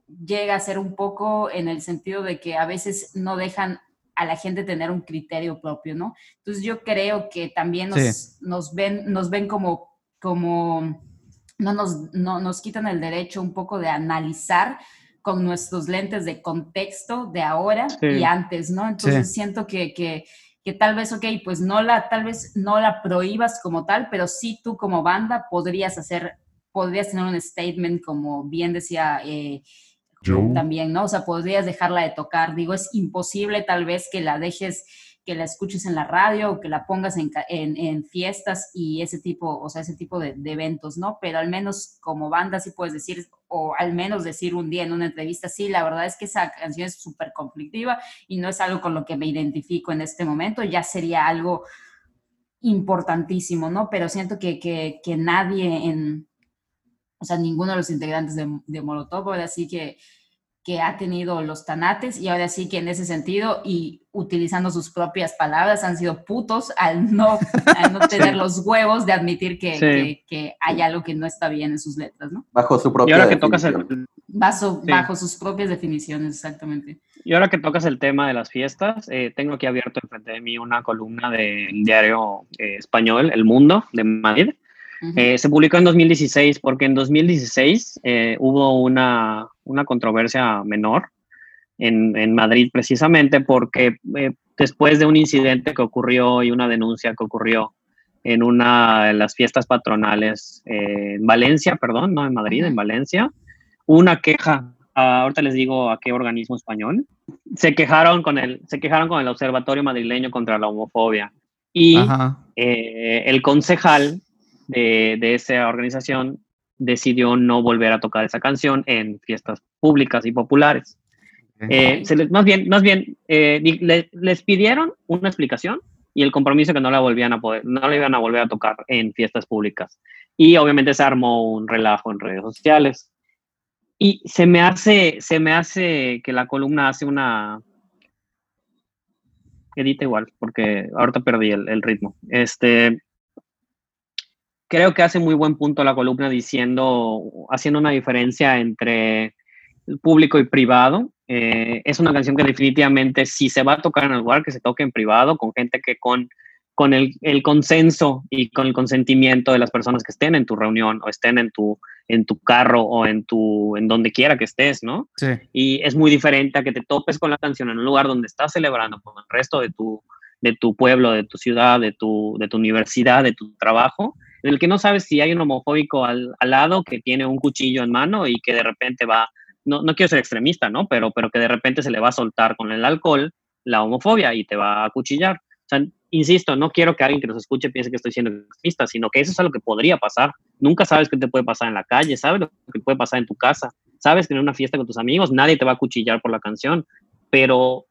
S5: llega a ser un poco en el sentido de que a veces no dejan a la gente tener un criterio propio, ¿no? Entonces yo creo que también nos, nos ven, nos ven como, como no nos, no, nos quitan el derecho un poco de analizar con nuestros lentes de contexto de ahora y antes, ¿no? Entonces siento que, que, que, tal vez, ok, pues no la, tal vez no la prohíbas como tal, pero sí tú como banda podrías hacer, podrías tener un statement como bien decía eh, también, ¿no? O sea, podrías dejarla de tocar. Digo, es imposible tal vez que la dejes que la escuches en la radio o que la pongas en, en, fiestas y ese tipo, o sea, ese tipo de, eventos, ¿no? Pero al menos como banda sí puedes decir, o al menos decir un día en una entrevista, sí, la verdad es que esa canción es súper conflictiva y no es algo con lo que me identifico en este momento, ya sería algo importantísimo, ¿no? Pero siento que, que, que nadie en, o sea, ninguno de los integrantes de, de Molotov, ahora sí que que ha tenido los tanates y ahora sí que en ese sentido y utilizando sus propias palabras han sido putos al no, no tener los huevos de admitir que, que, hay algo que no está bien en sus letras, ¿no?
S3: Bajo su propia
S4: y ahora que tocas el,
S5: bajo, bajo, sus propias definiciones, exactamente.
S4: Y ahora que tocas el tema de las fiestas, eh, tengo aquí abierto enfrente de mí una columna del diario eh, español El Mundo de Madrid, eh, se publicó en 2016 porque en 2016 eh, hubo una, una, controversia menor en, en, Madrid precisamente porque eh, después de un incidente que ocurrió y una denuncia que ocurrió en una de las fiestas patronales en Valencia, perdón, no en Madrid, en Valencia, una queja, ah, ahorita les digo a qué organismo español, se quejaron con el, se quejaron con el Observatorio Madrileño contra la Homofobia y el concejal de, esa organización decidió no volver a tocar esa canción en fiestas públicas y populares. Eh, se les, más bien, más bien eh, les pidieron una explicación y el compromiso que no la volvían a poder, no la iban a volver a tocar en fiestas públicas. Y obviamente se armó un relajo en redes sociales. Y se me hace, se me hace que la columna hace una, edita igual, porque ahorita perdí el, el, ritmo. Este, creo que hace muy buen punto la columna diciendo, haciendo una diferencia entre público y privado. Eh, es una canción que definitivamente si se va a tocar en el lugar, que se toque en privado, con gente que con, con el, el, consenso y con el consentimiento de las personas que estén en tu reunión o estén en tu, en tu carro o en, tu, en donde quiera que estés, ¿no?
S1: Sí.
S4: Y es muy diferente a que te topes con la canción en un lugar donde estás celebrando con el resto de tu, de tu pueblo, de tu ciudad, de tu, de tu universidad, de tu trabajo, en el que no sabes si hay un homofóbico al, lado que tiene un cuchillo en mano y que de repente va, no, no quiero ser extremista, ¿no? Pero, pero que de repente se le va a soltar con el alcohol la homofobia y te va a cuchillar. O sea, insisto, no quiero que alguien que nos escuche piense que estoy siendo extremista, sino que eso es algo que podría pasar. Nunca sabes qué te puede pasar en la calle, sabes lo que puede pasar en tu casa, sabes que en una fiesta con tus amigos nadie te va a cuchillar por la canción, pero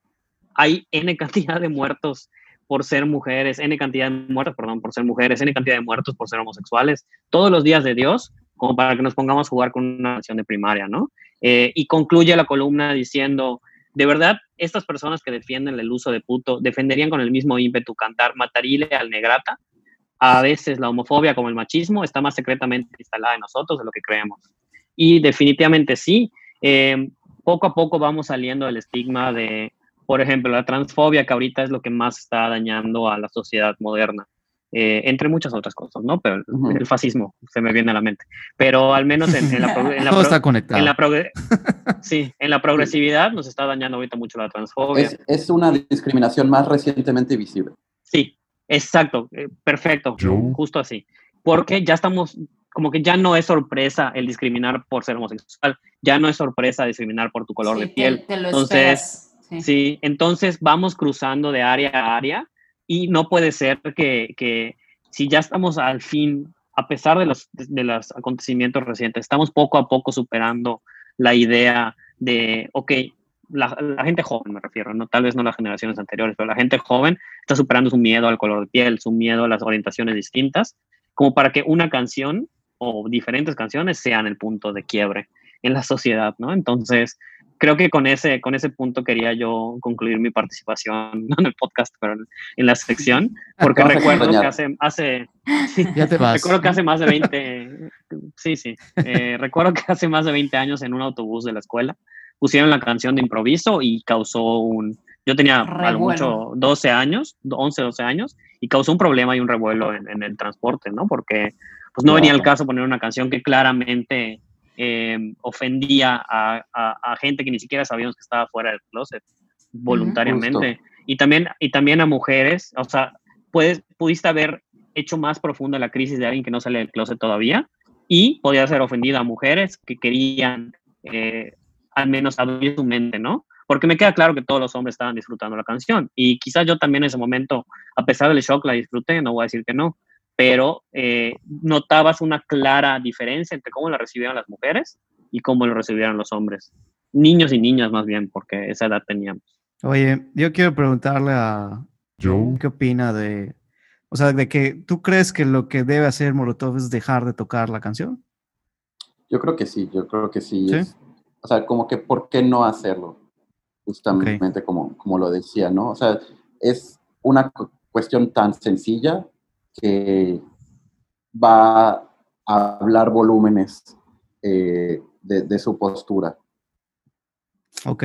S4: hay N cantidad de muertos por ser mujeres, N cantidad de muertos, perdón, por ser mujeres, N cantidad de muertos por ser homosexuales, todos los días de Dios, como para que nos pongamos a jugar con una nación de primaria, ¿no? Eh, y concluye la columna diciendo, de verdad, estas personas que defienden el uso de puto, defenderían con el mismo ímpetu cantar Matarile al negrata. A veces la homofobia como el machismo está más secretamente instalada en nosotros de lo que creemos. Y definitivamente sí, eh, poco a poco vamos saliendo del estigma de por ejemplo, la transfobia, que ahorita es lo que más está dañando a la sociedad moderna. Eh, entre muchas otras cosas, ¿no? Pero el fascismo se me viene a la mente. Pero al menos en, la, en
S1: Todo está conectado.
S4: En la sí, en la progresividad nos está dañando ahorita mucho la transfobia.
S3: Es, una discriminación más recientemente visible.
S4: Sí, exacto, eh, perfecto, justo así. Porque ya estamos, como que ya no es sorpresa el discriminar por ser homosexual, ya no es sorpresa discriminar por tu color de piel. Entonces, Sí. entonces vamos cruzando de área a área y no puede ser que, que si ya estamos al fin, a pesar de los, de los acontecimientos recientes, estamos poco a poco superando la idea de, ok, la, la, gente joven me refiero, no tal vez no las generaciones anteriores, pero la gente joven está superando su miedo al color de piel, su miedo a las orientaciones distintas, como para que una canción o diferentes canciones sean el punto de quiebre en la sociedad, ¿no? Entonces, creo que con ese, con ese punto quería yo concluir mi participación, no en el podcast, pero en la sección, porque recuerdo que hace, hace
S1: ya te vas.
S4: recuerdo que hace más de 20, sí, sí, eh, recuerdo que hace más de 20 años en un autobús de la escuela pusieron la canción de improviso y causó un, yo tenía algo mucho 12 años, 11, 12 años, y causó un problema y un revuelo en, en el transporte, ¿no? Porque pues no venía el caso poner una canción que claramente eh, ofendía a, a, gente que ni siquiera sabíamos que estaba fuera del closet voluntariamente. y, también, y también a mujeres, o sea, puedes, pudiste haber hecho más profunda la crisis de alguien que no sale del closet todavía y podía ser ofendida a mujeres que querían eh, al menos abrir su mente, ¿no? porque me queda claro que todos los hombres estaban disfrutando la canción y quizás yo también en ese momento, a pesar del shock, la disfruté, no voy a decir que no, pero eh, notabas una clara diferencia entre cómo la recibieron las mujeres y cómo lo recibieron los hombres, niños y niñas más bien, porque esa edad teníamos.
S1: Oye, yo quiero preguntarle a Joe, ¿qué opina de, o sea, de que tú crees que lo que debe hacer Molotov es dejar de tocar la canción?
S3: Yo creo que sí, yo creo que sí. o sea, como que, ¿por qué no hacerlo? Justamente como, como lo decía, ¿no? O sea, es una cuestión tan sencilla que va a hablar volúmenes eh, de, su postura.
S1: Ok.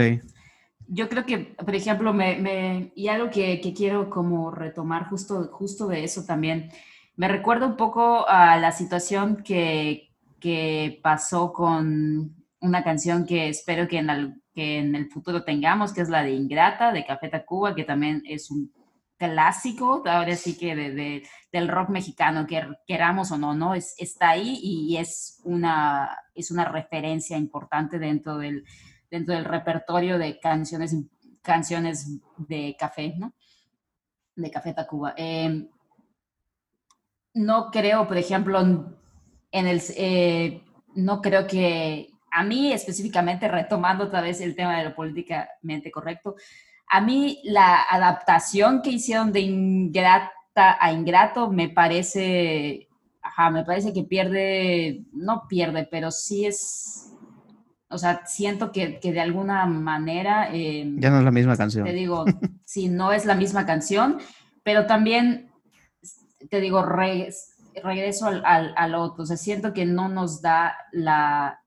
S5: Yo creo que, por ejemplo, me, y algo que, quiero como retomar justo, justo de eso también, me recuerda un poco a la situación que, que pasó con una canción que espero que en, el, que en el futuro tengamos, que es la de Ingrata, de Café Tacuba, que también es un clásico, ahora sí que de, del rock mexicano, que queramos o no, ¿no? Es, está ahí y es una, es una referencia importante dentro del, dentro del repertorio de canciones, canciones de café, ¿no? De Café Tacuba. Em, no creo, por ejemplo, en el, eh, no creo que a mí específicamente, retomando otra vez el tema de lo políticamente correcto, a mí la adaptación que hicieron de ingrata a ingrato me parece, ajá, me parece que pierde, no pierde, pero sí es, o sea, siento que, de alguna manera...
S1: Em, ya no es la misma canción.
S5: Te digo, sí, no es la misma canción, pero también, te digo, regreso al, al otro, o sea, siento que no nos da la,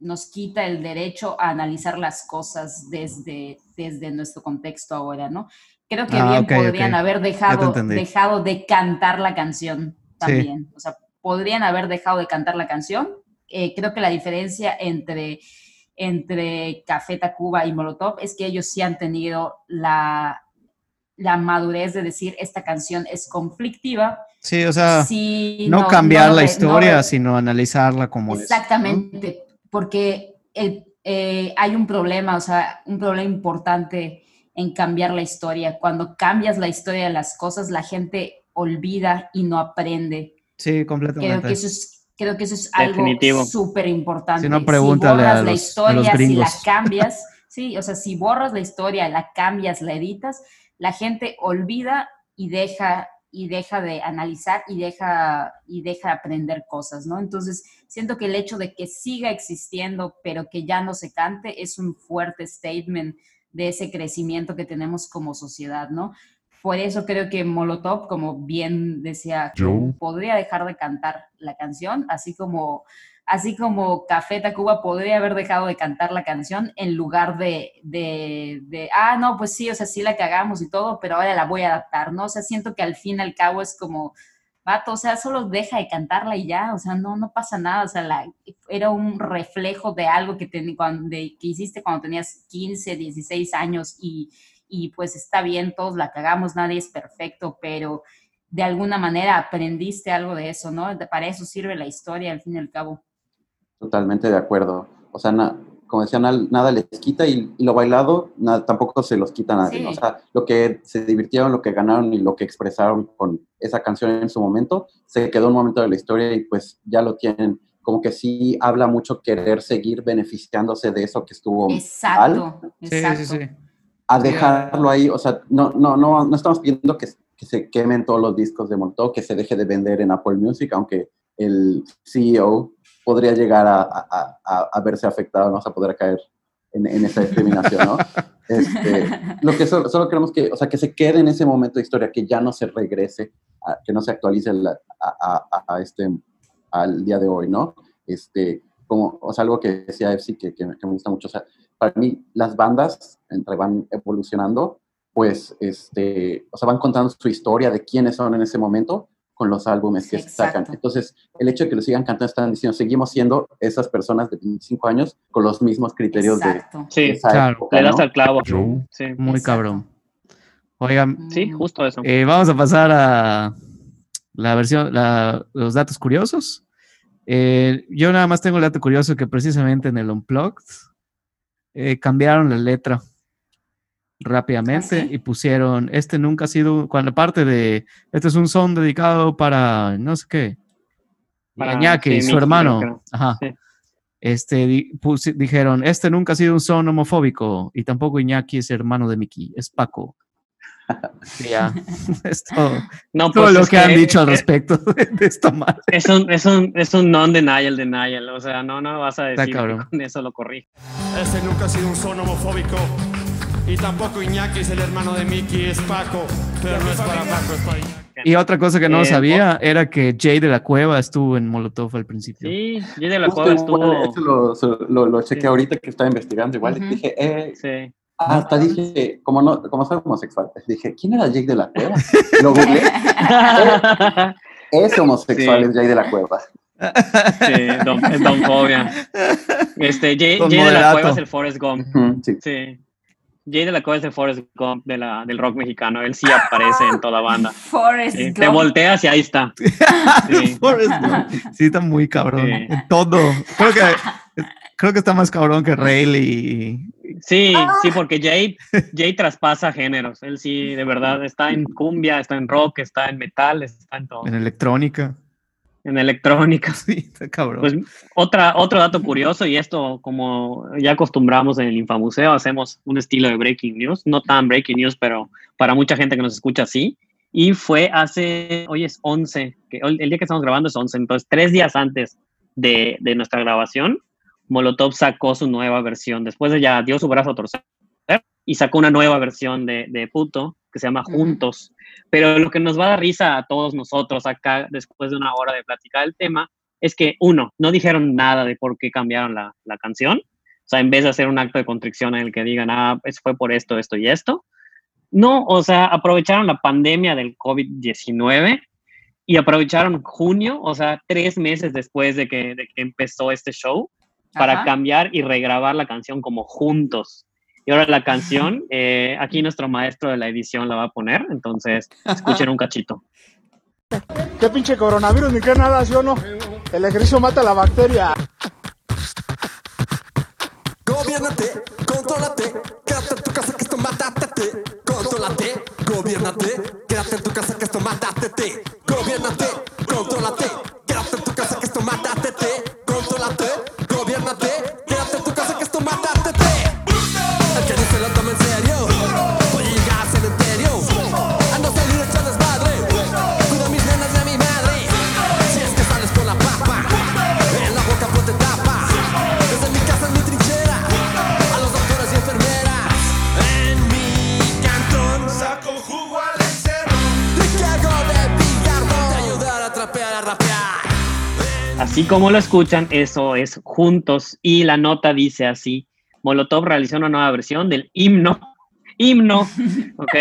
S5: nos quita el derecho a analizar las cosas desde, desde nuestro contexto ahora, ¿no? Creo que ah, bien podrían haber dejado, dejado de cantar la canción también. O sea, podrían haber dejado de cantar la canción. Eh, creo que la diferencia entre, entre Café Tacuba y Molotov es que ellos sí han tenido la, la madurez de decir esta canción es conflictiva.
S1: Sí, o sea, no, cambiar la historia, sino analizarla como
S5: Exactamente, porque eh, hay un problema, o sea, un problema importante en cambiar la historia. Cuando cambias la historia de las cosas, la gente olvida y no aprende.
S1: Sí, completamente.
S5: Creo que eso es, creo que eso es algo súper importante.
S1: Si no, pregúntale a los, la historia, si la
S5: cambias, sí, o sea, si borras la historia, la cambias, la editas, la gente olvida y deja y deja de analizar y deja, y deja aprender cosas, ¿no? Entonces, siento que el hecho de que siga existiendo, pero que ya no se cante, es un fuerte statement de ese crecimiento que tenemos como sociedad, ¿no? Por eso creo que Molotov, como bien decía, podría dejar de cantar la canción, así como así como Café Tacuba podría haber dejado de cantar la canción en lugar de, de, ah, no, pues sí, o sea, sí la cagamos y todo, pero ahora la voy a adaptar, ¿no? O sea, siento que al fin y al cabo es como, vato, o sea, solo deja de cantarla y ya, o sea, no, no pasa nada, o sea, era un reflejo de algo que, cuando, que hiciste cuando tenías 15, 16 años y, y pues está bien, todos la cagamos, nadie es perfecto, pero de alguna manera aprendiste algo de eso, ¿no? Para eso sirve la historia, al fin y al cabo.
S3: Totalmente de acuerdo. O sea, como decía, nada les quita y, lo bailado tampoco se los quita a nadie. O sea, lo que se divirtieron, lo que ganaron y lo que expresaron con esa canción en su momento, se quedó un momento de la historia y pues ya lo tienen. Como que sí habla mucho querer seguir beneficiándose de eso que estuvo
S5: exacto, Exacto, sí, sí,
S3: A dejarlo ahí, o sea, no, no, no, no estamos pidiendo que, que se quemen todos los discos de Molotov, que se deje de vender en Apple Music, aunque el CEO podría llegar a, verse afectado, no a poder caer en, esa discriminación, ¿no? Este, lo que solo, queremos que, o sea, que se quede en ese momento de historia, que ya no se regrese, que no se actualice a, este, al día de hoy, ¿no? Este, como, o sea, algo que decía Epsi que, que, me gusta mucho, o sea, para mí las bandas, entre van evolucionando, pues, este, o sea, van contando su historia de quiénes son en ese momento, con los álbumes que sacan. Entonces, el hecho de que lo sigan cantando, están diciendo, seguimos siendo esas personas de 25 años con los mismos criterios de,
S4: sí, claro. Le das al clavo.
S1: Sí. Muy cabrón. Oigan.
S4: Sí, justo eso.
S1: Eh, vamos a pasar a la versión, los datos curiosos. Eh, yo nada más tengo el dato curioso que precisamente en el Unplugged eh, cambiaron la letra rápidamente y pusieron, este nunca ha sido, cuando parte de, este es un son dedicado para, no sé qué, para Iñaki, su hermano. Ajá. Este, dijeron, este nunca ha sido un son homofóbico y tampoco Iñaki es hermano de Mickey, es Paco. ya, esto, no, todo pues lo que, han dicho al respecto de, esta madre.
S4: Es un, es un, es un non-denial denial, o sea, no, no vas a decir que eso lo corrí.
S2: Este nunca ha sido un son homofóbico y tampoco Iñaki es el hermano de Mickey, es Paco, pero no es para Paco, es para Iñaki.
S1: Y otra cosa que no eh, sabía era que Jay de la Cueva estuvo en Molotov al principio.
S4: Sí, Jay de la Cueva estuvo.
S3: Eso lo, lo, chequé ahorita que estaba investigando. Igual dije, eh, sí. Hasta dije, como, no, como soy homosexual, dije, ¿quién era Jake de la Cueva? Lo googleé. es homosexual, es Jay de la Cueva.
S4: Sí, don, es Don Fobia. Este, Jay, Jay de la Cueva es el Forrest Gump. sí. sí. Jay de la Cueva es el Forrest Gump de la, del rock mexicano. Él sí aparece en toda banda.
S5: Forrest Gump.
S4: Te volteas y ahí está.
S1: Sí, Forrest Gump. sí está muy cabrón. En todo. Creo que, creo que está más cabrón que Rayleigh.
S4: Sí, sí, porque Jay, Jay traspasa géneros. Él sí, de verdad, está en cumbia, está en rock, está en metal, está en todo.
S1: En electrónica
S4: en electrónica.
S1: Sí, está cabrón.
S4: Pues otra, otro dato curioso, y esto como ya acostumbramos en el Infamuseo, hacemos un estilo de breaking news, no tan breaking news, pero para mucha gente que nos escucha sí. Y fue hace, hoy es 11, que el día que estamos grabando es 11, entonces tres días antes de, de nuestra grabación, Molotov sacó su nueva versión, después de ya dio su brazo a torcer y sacó una nueva versión de, de Puto que se llama Juntos. Pero lo que nos va a dar risa a todos nosotros acá, después de una hora de platicar el tema, es que, uno, no dijeron nada de por qué cambiaron la, la canción. O sea, en vez de hacer un acto de contrición en el que digan, ah, eso fue por esto, esto y esto. No, o sea, aprovecharon la pandemia del COVID-19 y aprovecharon junio, o sea, tres meses después de que, de que empezó este show, para cambiar y regrabar la canción como juntos. Y ahora la canción, eh, aquí nuestro maestro de la edición la va a poner, entonces escuchen un cachito.
S6: ¿Qué pinche coronavirus ni qué nada, sí o no? El ejercicio mata la bacteria.
S7: Gobiernate, controlate,
S4: como lo escuchan, eso es juntos. Y la nota dice así: Molotov realizó una nueva versión del himno. Himno, ok,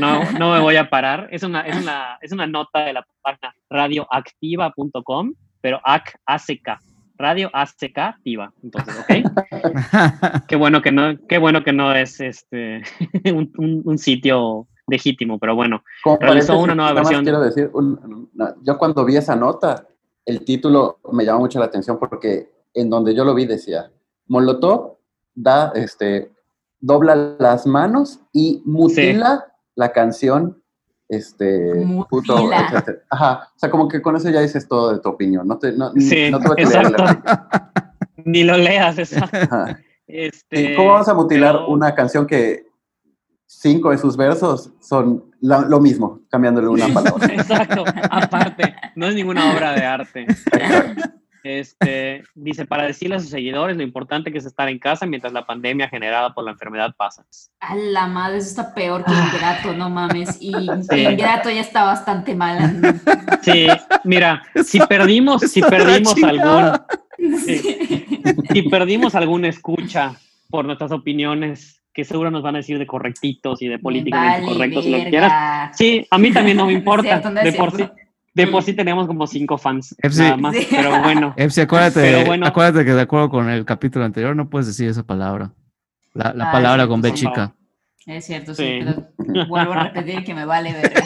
S4: no, no, me voy a parar. Es una, es una, es una nota de la página radioactiva.com, pero AC, ACK, Radio ACK activa. Entonces, ok. qué bueno que no, qué bueno que no es este un, un, sitio legítimo, pero bueno, realizó una nueva versión.
S3: Quiero decir, yo cuando vi esa nota, el título me llamó mucho la atención porque en donde yo lo vi decía, Molotov da, este, dobla las manos y mutila la canción, este, puto, Ajá, o sea, como que con eso ya dices todo de tu opinión, no te, no,
S4: sí, no te exacto. Ni lo leas, eso.
S3: Este, ¿Cómo vamos a mutilar una canción que cinco de sus versos son lo mismo, cambiándole una palabra.
S4: Exacto, aparte, no es ninguna obra de arte. Este, dice, para decirle a sus seguidores lo importante que es estar en casa mientras la pandemia generada por la enfermedad pasa.
S5: A la madre, eso está peor que Ingrato, no mames. Y Ingrato ya está bastante mal.
S4: Sí, mira, si perdimos, si perdimos algún... si perdimos alguna escucha por nuestras opiniones que seguro nos van a decir de correctitos y de políticamente correctos y lo que quieras. Sí, a mí también no me importa. de, por sí, de por sí tenemos como cinco fans nada más, pero bueno.
S1: Epsi, acuérdate, acuérdate que de acuerdo con el capítulo anterior no puedes decir esa palabra. La, la palabra con B chica.
S5: Es cierto, sí, pero vuelvo a repetir que me vale ver.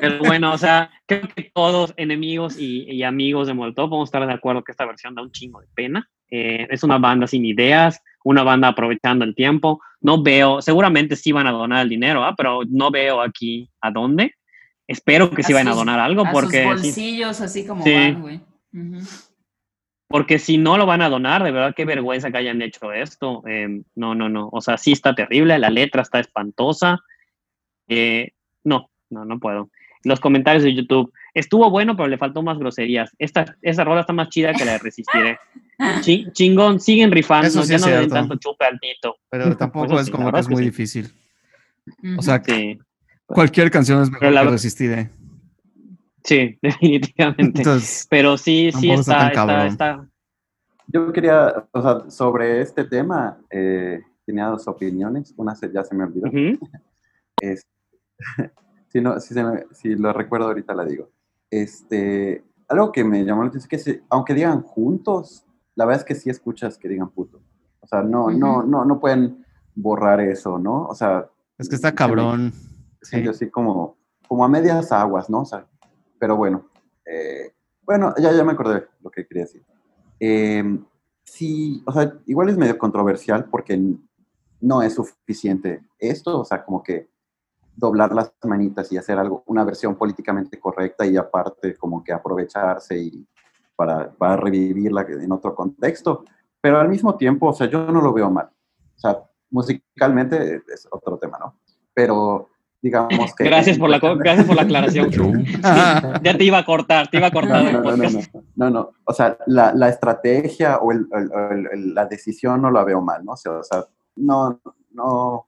S4: Pero bueno, o sea, creo que todos enemigos y, y amigos de Molotov podemos estar de acuerdo que esta versión da un chingo de pena. Eh, es una banda sin ideas, una banda aprovechando el tiempo. No veo, seguramente sí van a donar el dinero, ¿ah? pero no veo aquí a dónde. Espero que sí van a donar algo
S5: a
S4: porque...
S5: Sus bolsillos, así como
S4: Sí.
S5: van, güey. Ujú.
S4: Porque si no lo van a donar, de verdad qué vergüenza que hayan hecho esto. Eh, no, no, no. O sea, sí está terrible, la letra está espantosa. Eh, no, no, no puedo. Los comentarios de YouTube. Estuvo bueno, pero le faltó más groserías. Esta, esa rola está más chida que la de Resistiré. Chi- chingón, siguen rifando.
S1: Eso sí
S4: ya
S1: es
S4: no le den tanto chupe al Tito.
S1: Pero tampoco
S4: Eso
S1: es
S4: sí,
S1: como que es
S4: que
S1: muy
S4: sí.
S1: difícil. O sea,
S4: Sí,
S1: cualquier canción es mejor
S4: Pero la
S1: que
S4: ver-
S1: Resistiré.
S4: sí, definitivamente.
S1: Entonces,
S4: Pero sí, sí
S1: está
S4: está, está.
S3: Yo quería, o sea, sobre este tema, eh, tenía dos opiniones. Una se- ya se me olvidó. Es- si, no, si, se me- si lo recuerdo ahorita la digo. Este, algo que me llamó la atención es que aunque digan juntos, la verdad es que sí escuchas que digan puto. O sea, no, no,
S5: Ujú.
S3: no, no pueden borrar eso, ¿no? O sea,
S1: es que está cabrón.
S3: sí,
S1: Sí.
S3: así como, como a medias aguas, ¿no? O sea, pero bueno, eh, bueno, ya, ya me acordé lo que quería decir. Eh, sí, o sea, igual es medio controversial porque no es suficiente esto, o sea, como que doblar las manitas y hacer algo, una versión políticamente correcta y aparte como que aprovecharse y para, para revivirla en otro contexto. Pero al mismo tiempo, o sea, yo no lo veo mal. O sea, musicalmente es otro tema, ¿no? Pero digamos que...
S4: Gracias por la, gracias por la aclaración. Ya te iba a cortar, te iba a cortar
S3: No,
S4: el
S3: no, no, no, no, no, no. O sea, la, la estrategia o el- el- el- la decisión no la veo mal, ¿no? O sea, o sea, no, no.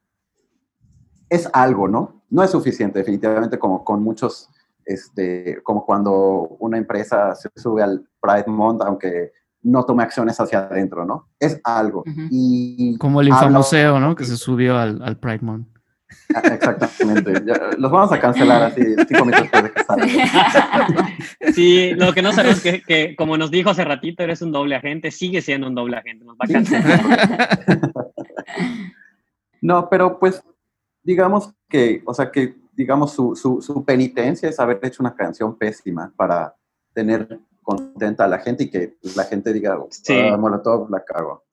S3: Es algo, ¿no? No es suficiente, definitivamente, como con muchos, este, como cuando una empresa se sube al Pride Month, aunque no tome acciones hacia adentro, ¿no? Es algo. Y
S1: como el infamuseo, ¿no? Que se subió al, al Pride Month.
S3: Ah, Exactamente. Los vamos a cancelar así cinco minutos después de que salga.
S4: Sí, lo que no sabemos es que, que, como nos dijo hace ratito, eres un doble agente, sigue siendo un doble agente. Nos va a cancelar.
S3: No, pero pues digamos que, o sea, que digamos su, su, su penitencia es haber hecho una canción pésima para tener contenta a la gente y que la gente diga,
S4: Sí.
S3: ah, Molotov la cago.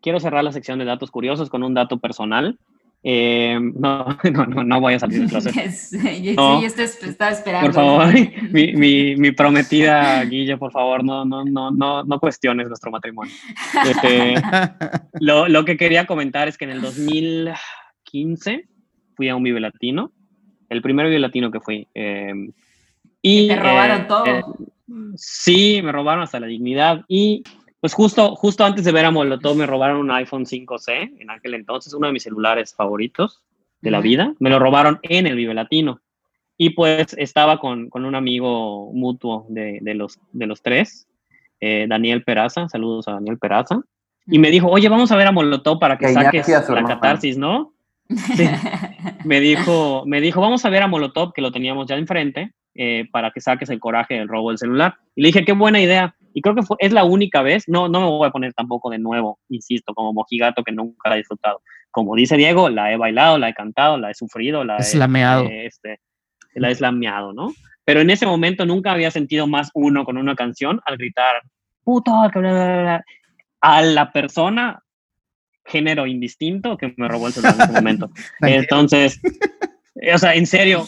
S4: Quiero cerrar la sección de datos curiosos con un dato personal. Eh, no, no, no, no voy a salir del closet.
S5: Sí,
S4: No.
S5: sí, estás- estaba esperando.
S4: Por favor, mi, mi, mi prometida Guille, por favor, no, no, no, no, no cuestiones nuestro matrimonio. Este, lo, lo que quería comentar es que en el 2015 fui a un Vive Latino, el primer Vive Latino que fui. eh, y
S5: Te robaron
S4: eh,
S5: todo.
S4: eh, sí, me robaron hasta la dignidad y pues justo, justo antes de ver a Molotov me robaron un iPhone 5C en aquel entonces, uno de mis celulares favoritos de la vida. Me lo robaron en el Vive Latino. Y pues estaba con, con un amigo mutuo de, de los, de los tres, eh, Daniel Peraza, saludos a Daniel Peraza, y me dijo, oye, vamos a ver a Molotov para que
S3: Que
S4: saques la catarsis, ¿no? Sí. Me dijo, me dijo, vamos a ver a Molotov, que lo teníamos ya enfrente, eh, para que saques el coraje del robo del celular. Y le dije, qué buena idea. Y creo que fue, es la única vez, no, no me voy a poner tampoco de nuevo, insisto, como mojigato que nunca la he disfrutado. Como dice Diego, la he bailado, la he cantado, la he sufrido, la he,
S1: Slameado.
S4: eh, este, la he slameado, ¿no? Pero en ese momento nunca había sentido más uno con una canción al gritar, puto, que bla, bla, bla, bla", a la persona, género indistinto, que me robó el celular en ese momento. Entonces, o sea, en serio,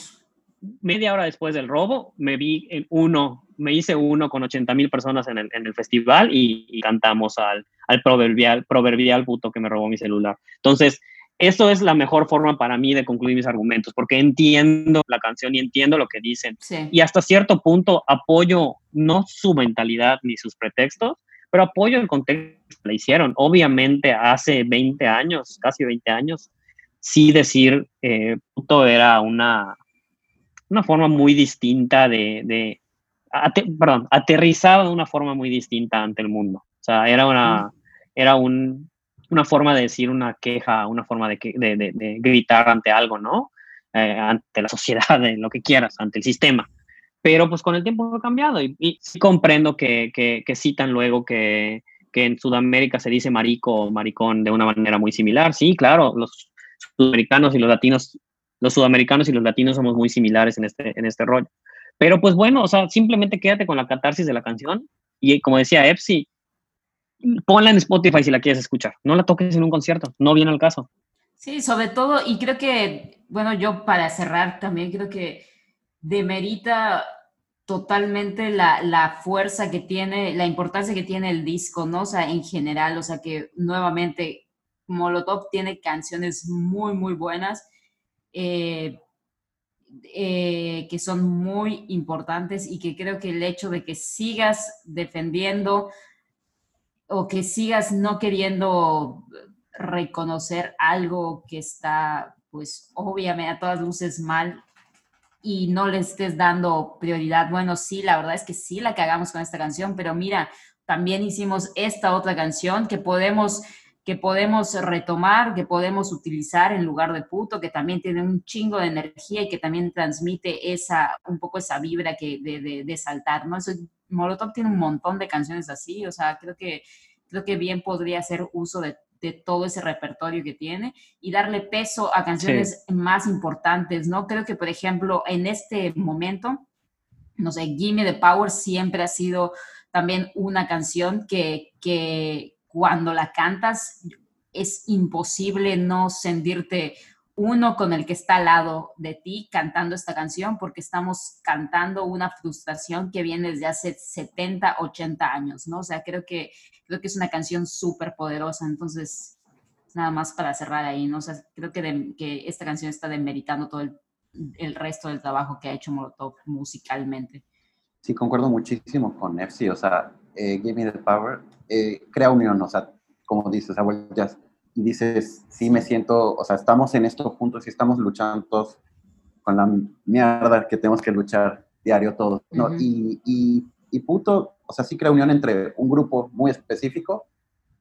S4: media hora después del robo, me vi en uno, me hice uno con 80 mil personas en el, en el festival y, y cantamos al, al proverbial, proverbial puto que me robó mi celular. Entonces, eso es la mejor forma para mí de concluir mis argumentos, porque entiendo la canción y entiendo lo que dicen.
S5: Sí.
S4: Y hasta cierto punto apoyo no su mentalidad ni sus pretextos, pero apoyo el contexto que le hicieron. Obviamente hace 20 años, casi 20 años, sí decir eh, puto era una, una forma muy distinta de, de ate- perdón, aterrizaba de una forma muy distinta ante el mundo. O sea, era una, era un, una forma de decir una queja, una forma de, de, de- gritar ante algo, ¿no? Eh, ante la sociedad, de lo que quieras, ante el sistema. Pero pues con el tiempo ha cambiado y, y sí comprendo que, que, que citan luego que, que en Sudamérica se dice marico o maricón de una manera muy similar. Sí, claro, los sudamericanos y los latinos, los sudamericanos y los latinos somos muy similares en este, en este rollo. Pero pues bueno, o sea, simplemente quédate con la catarsis de la canción y como decía Epsi, ponla en Spotify si la quieres escuchar. No la toques en un concierto, no viene al caso.
S5: Sí, sobre todo, y creo que, bueno, yo para cerrar también creo que demerita totalmente la, la, fuerza que tiene, la importancia que tiene el disco, ¿no? O sea, en general, o sea, que nuevamente Molotov tiene canciones muy, muy buenas, eh, eh, que son muy importantes y que creo que el hecho de que sigas defendiendo o que sigas no queriendo reconocer algo que está, pues obviamente a todas luces mal y no le estés dando prioridad. Bueno, sí, la verdad es que sí la cagamos con esta canción, pero mira, también hicimos esta otra canción que podemos que podemos retomar, que podemos utilizar en lugar de puto, que también tiene un chingo de energía y que también transmite esa, un poco esa vibra que de, de, de saltar, ¿no? Eso, Molotov tiene un montón de canciones así, o sea, creo que, creo que bien podría hacer uso de, de todo ese repertorio que tiene y darle peso a canciones sí. más importantes, ¿no? Creo que, por ejemplo, en este momento, no sé, Gimme the Power siempre ha sido también una canción que, que, cuando la cantas es imposible no sentirte uno con el que está al lado de ti cantando esta canción porque estamos cantando una frustración que viene desde hace 70, 80 años, ¿no? O sea, creo que, creo que es una canción súper poderosa, entonces, nada más para cerrar ahí, ¿no? O creo que, de, que esta canción está demeritando todo el, el, resto del trabajo que ha hecho Molotov musicalmente.
S3: Sí, concuerdo muchísimo con Nefsi, o sea, eh, Give Me the Power, eh, crea unión, o sea, como dices, abuelas, y dices, sí me siento, o sea, estamos en esto juntos y estamos luchando todos con la mierda que tenemos que luchar diario todos, ¿no? Uh -huh. y, y, y, puto, o sea, sí crea unión entre un grupo muy específico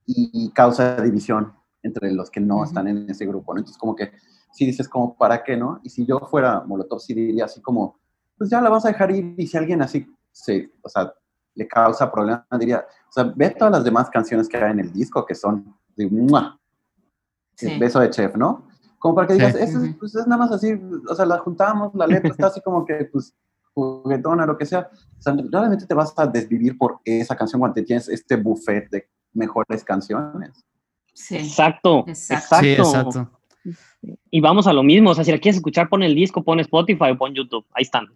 S3: y, causa división entre los que no uh -huh. están en ese grupo, ¿no? Entonces, como que sí dices, como, ¿para qué, no? Y si yo fuera Molotov, sí diría así como, pues ya la vamos a dejar ir, y si alguien así, se, o sea, le causa problemas, diría, o sea, ve todas las demás canciones que hay en el disco que son de ¡mua! Sí. Beso de chef, ¿no? Como para que digas, sí. es, pues es nada más así, o sea, la juntamos, la letra está así como que, pues, juguetona, lo que sea. O sea, realmente te vas a desvivir por esa canción cuando tienes este buffet de mejores canciones.
S4: Sí. Exacto, exacto. Sí, exacto. Y vamos a lo mismo, o sea, si la quieres escuchar, pon el disco, pon Spotify o pon YouTube, ahí están.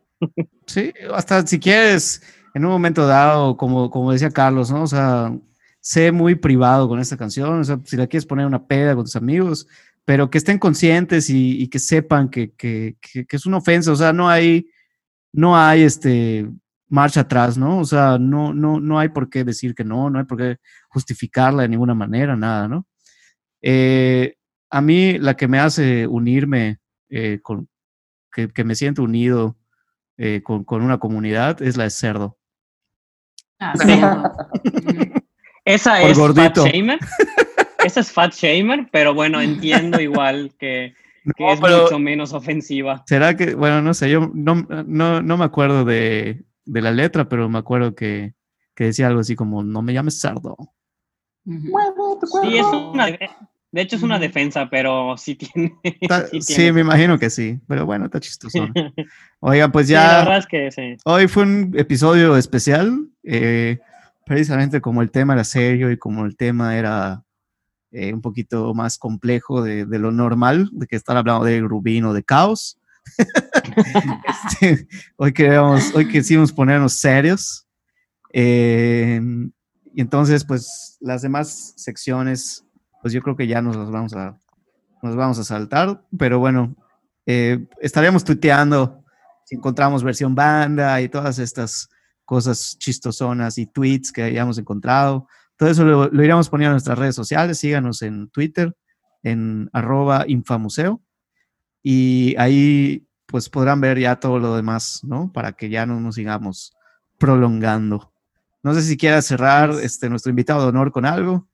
S1: Sí, hasta si quieres en un momento dado, como, como decía Carlos, ¿no? O sea, sé muy privado con esta canción, o sea, si la quieres poner una peda con tus amigos, pero que estén conscientes y, y que sepan que, que, que, que, es una ofensa, o sea, no hay, no hay este marcha atrás, ¿no? O sea, no, no, no hay por qué decir que no, no hay por qué justificarla de ninguna manera, nada, ¿no? Eh, a mí la que me hace unirme, eh, con, que, que, me siento unido eh, con, con, una comunidad es la de cerdo.
S4: Ah, Esa es gordito. Fat Shamer. Esa es Fat Shamer, pero bueno, entiendo igual que, que no, es mucho menos ofensiva.
S1: ¿Será que, bueno, no sé, yo no, no, no me acuerdo de, de, la letra, pero me acuerdo que, que, decía algo así como, no me llames.
S4: Uh -huh. Sí, es una, de hecho es una defensa, pero sí tiene...
S1: sí, sí tiene. me imagino que sí, pero bueno, está chistoso. Oigan, pues ya...
S4: Sí, la verdad es que sí.
S1: Hoy fue un episodio especial, eh, precisamente como el tema era serio y como el tema era eh, un poquito más complejo de, de, lo normal, de que estar hablando de Rubino, de caos. este, hoy, queríamos, hoy quisimos ponernos serios. Eh, y entonces, pues las demás secciones, pues yo creo que ya nos las vamos a, nos vamos a saltar, pero bueno, eh, estaremos tuiteando si encontramos versión banda y todas estas cosas chistosonas y tweets que hayamos encontrado. Todo eso lo, lo, iremos poniendo en nuestras redes sociales. Síganos en Twitter, en arroba infamuseo. Y ahí pues podrán ver ya todo lo demás, ¿no? Para que ya no nos sigamos prolongando. No sé si quiera cerrar este, nuestro invitado de honor con algo.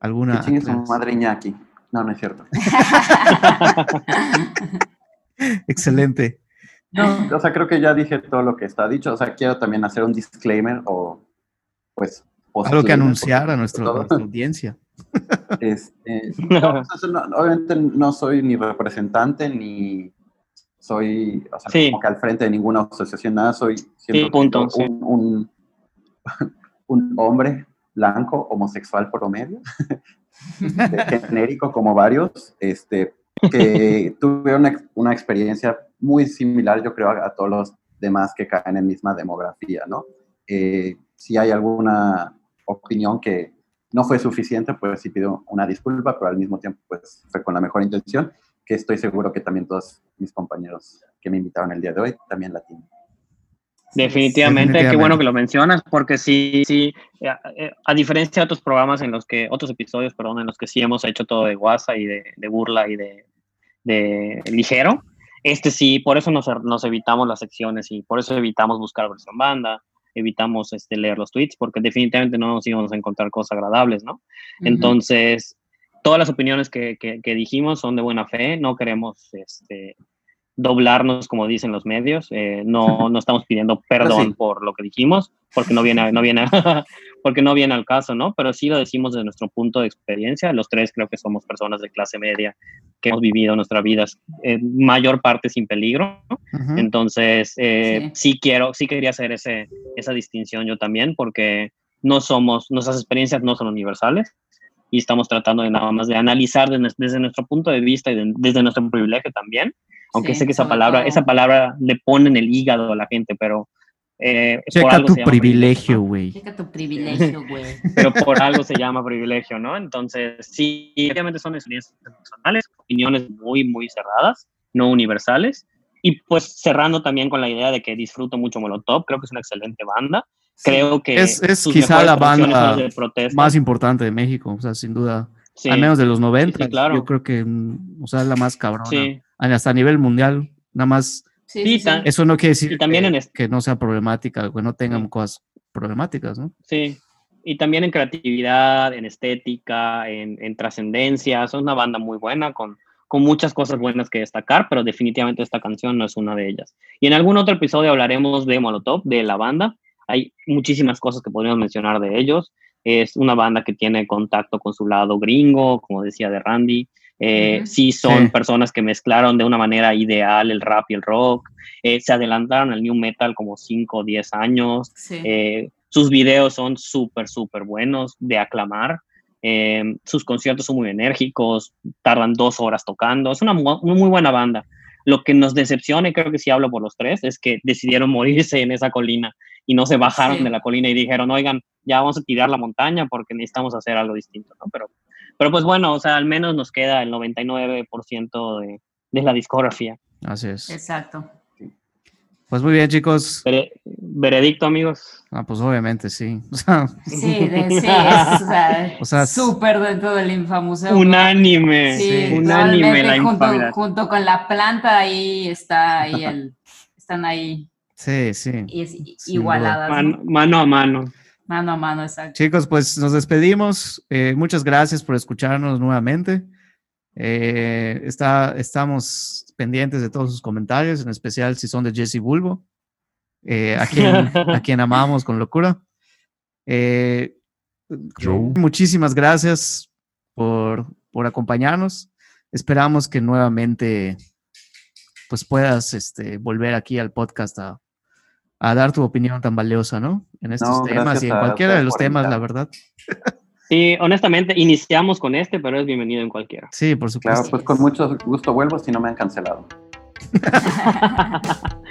S1: ¿Alguna?
S3: Que su madre Iñaki. No, no es cierto.
S1: Excelente.
S3: No, o sea, creo que ya dije todo lo que está dicho. O sea, quiero también hacer un disclaimer o, pues,
S1: algo que anunciar a, nuestro, a nuestra audiencia.
S3: Este, no, no, obviamente no soy ni representante ni soy, o sea, sí. como que al frente de ninguna asociación, nada, soy
S4: sí, punto,
S3: un,
S4: sí.
S3: un, un, hombre blanco, homosexual promedio, genérico como varios, este, que tuvieron una, una experiencia muy similar, yo creo, a, a todos los demás que caen en misma demografía, ¿no? Eh, si hay alguna opinión que no fue suficiente, pues sí pido una disculpa, pero al mismo tiempo pues fue con la mejor intención, que estoy seguro que también todos mis compañeros que me invitaron el día de hoy también la tienen.
S4: Definitivamente, qué
S1: Definitivamente.
S4: bueno que lo mencionas, porque sí, sí, eh, eh, a diferencia de otros programas en los que, otros episodios, perdón, en los que sí hemos hecho todo de guasa y de, de burla y de, de ligero, este sí, por eso nos, nos evitamos las secciones y por eso evitamos buscar versión banda, evitamos este, leer los tweets, porque definitivamente no nos íbamos a encontrar cosas agradables, ¿no? Entonces, todas las opiniones que, que- que dijimos son de buena fe, no queremos este, doblarnos, como dicen los medios, eh, no, no estamos pidiendo perdón
S3: sí.
S4: por lo que dijimos, porque no viene, no viene, porque no viene al caso, ¿no? Pero sí lo decimos desde nuestro punto de experiencia, los tres creo que somos personas de clase media que hemos vivido nuestra vida en mayor parte sin peligro, ¿no?
S1: Ujú.
S4: Entonces, eh, sí. quiero, sí quería hacer ese, esa distinción yo también, porque no somos, nuestras experiencias no son universales y estamos tratando de nada más de analizar de nues- desde nuestro punto de vista y de- desde nuestro privilegio también, aunque
S5: Sí,
S4: sé que esa palabra,
S5: todo.
S4: esa palabra le pone en el hígado a la gente, pero eh, por
S1: Checa
S4: algo
S1: tu
S4: se llama
S1: privilegio, güey.
S5: Checa tu privilegio, güey.
S4: pero por algo se llama privilegio, ¿no? Entonces, sí, obviamente son experiencias personales, opiniones muy, muy cerradas, no universales. Y pues cerrando también con la idea de que disfruto mucho Molotov, creo que es una excelente banda. Creo que
S1: Es- es quizá la banda. Más importante de México, o sea, sin duda.
S4: Sí,
S1: Al menos de los 90,
S4: sí, claro.
S1: yo creo que, mm, o sea, es la más cabrona.
S4: sí,
S1: Hasta a nivel mundial, nada más.
S5: Sí,
S4: Sí,
S1: Eso no quiere decir
S4: Y también
S1: que,
S4: en
S1: que no sea problemática, que no tengan cosas problemáticas, ¿no?
S4: sí. Y también en creatividad, en estética, en, en trascendencia. Son una banda muy buena con, con muchas cosas buenas que destacar, pero definitivamente esta canción no es una de ellas. Y en algún otro episodio hablaremos de Molotov, de la banda. Hay muchísimas cosas que podríamos mencionar de ellos. Es una banda que tiene contacto con su lado gringo, como decía de Randy. Eh,
S5: Ujú.
S4: Sí son
S1: Sí.
S4: personas que mezclaron de una manera ideal el rap y el rock. Eh, se adelantaron al new metal como 5 o 10 años.
S5: Sí.
S4: Eh, sus videos son súper, súper buenos de aclamar. Eh, sus conciertos son muy enérgicos, tardan dos horas tocando. Es una, mu- una muy buena banda. Lo que nos decepciona, y creo que sí hablo por los tres, es que decidieron morirse en esa colina y no se bajaron
S5: Sí.
S4: de la colina y dijeron, oigan, ya vamos a tirar la montaña porque necesitamos hacer algo distinto, ¿no? Pero, pero pues bueno, o sea, al menos nos queda el 99% de, de la discografía.
S1: Así es.
S5: Exacto.
S1: Pues muy bien, chicos.
S4: Vere- veredicto, amigos.
S1: Ah, pues obviamente sí. O sea,
S5: Sí, de- sí, es o sea,
S1: O sea, es-
S5: súper dentro del infamuseo.
S4: Unánime,
S5: Sí,
S4: unánime la
S5: junto, junto con la planta ahí está ahí el, están ahí
S1: sí, sí.
S5: y es igualadas, ¿no?
S4: Mano, mano a mano.
S5: Mano a mano, exacto.
S1: Chicos, pues nos despedimos. Eh, muchas gracias por escucharnos nuevamente. Eh, está, estamos pendientes de todos sus comentarios, en especial si son de Jesse Bulbo, eh, a, quien, a quien amamos con locura. Eh, muchísimas gracias por, por acompañarnos. Esperamos que nuevamente pues puedas este, volver aquí al podcast a, a dar tu opinión tan valiosa, ¿no? En estos
S3: No,
S1: temas y en cualquiera de los temas, la verdad.
S4: Sí, honestamente, iniciamos con este, pero es bienvenido en cualquiera.
S1: Sí, por
S3: Claro,
S1: supuesto.
S3: pues con mucho gusto vuelvo si no me han cancelado.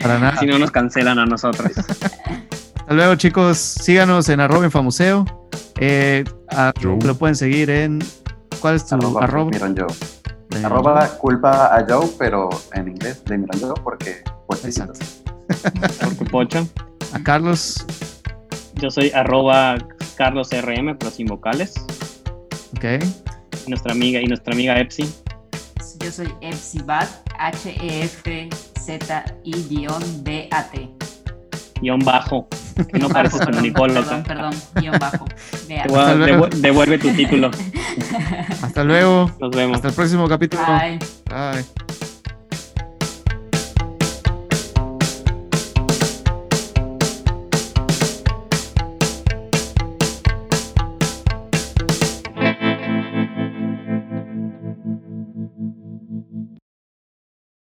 S1: Para nada.
S4: Si no nos cancelan a nosotros.
S1: Hasta luego, chicos. Síganos en arroba infamuseo. Eh, a- lo pueden seguir en. ¿Cuál es tu
S3: Arroba,
S1: arroba? Eh,
S3: Arroba culpa a Joe, pero en inglés de Miron Joe porque pues,
S1: Exacto.
S4: Porque Pocho.
S1: A Carlos.
S4: Yo soy arroba Carlos RM, pero sin vocales.
S1: Ok.
S4: Y nuestra amiga, y nuestra amiga Epsi.
S5: Yo soy Epsibat, H-E-F-Z-I-B-A-T.
S4: Guión bajo. Que no pareces
S5: Bajo, perdón,
S4: comunicólogo.
S5: Perdón, perdón, guion bajo.
S4: Te voy
S5: B-A-T.
S4: a-
S1: Hasta luego.
S4: devu- devuelve tu título.
S1: Hasta luego.
S4: Nos vemos.
S1: Hasta el próximo capítulo.
S5: Bye.
S1: Bye.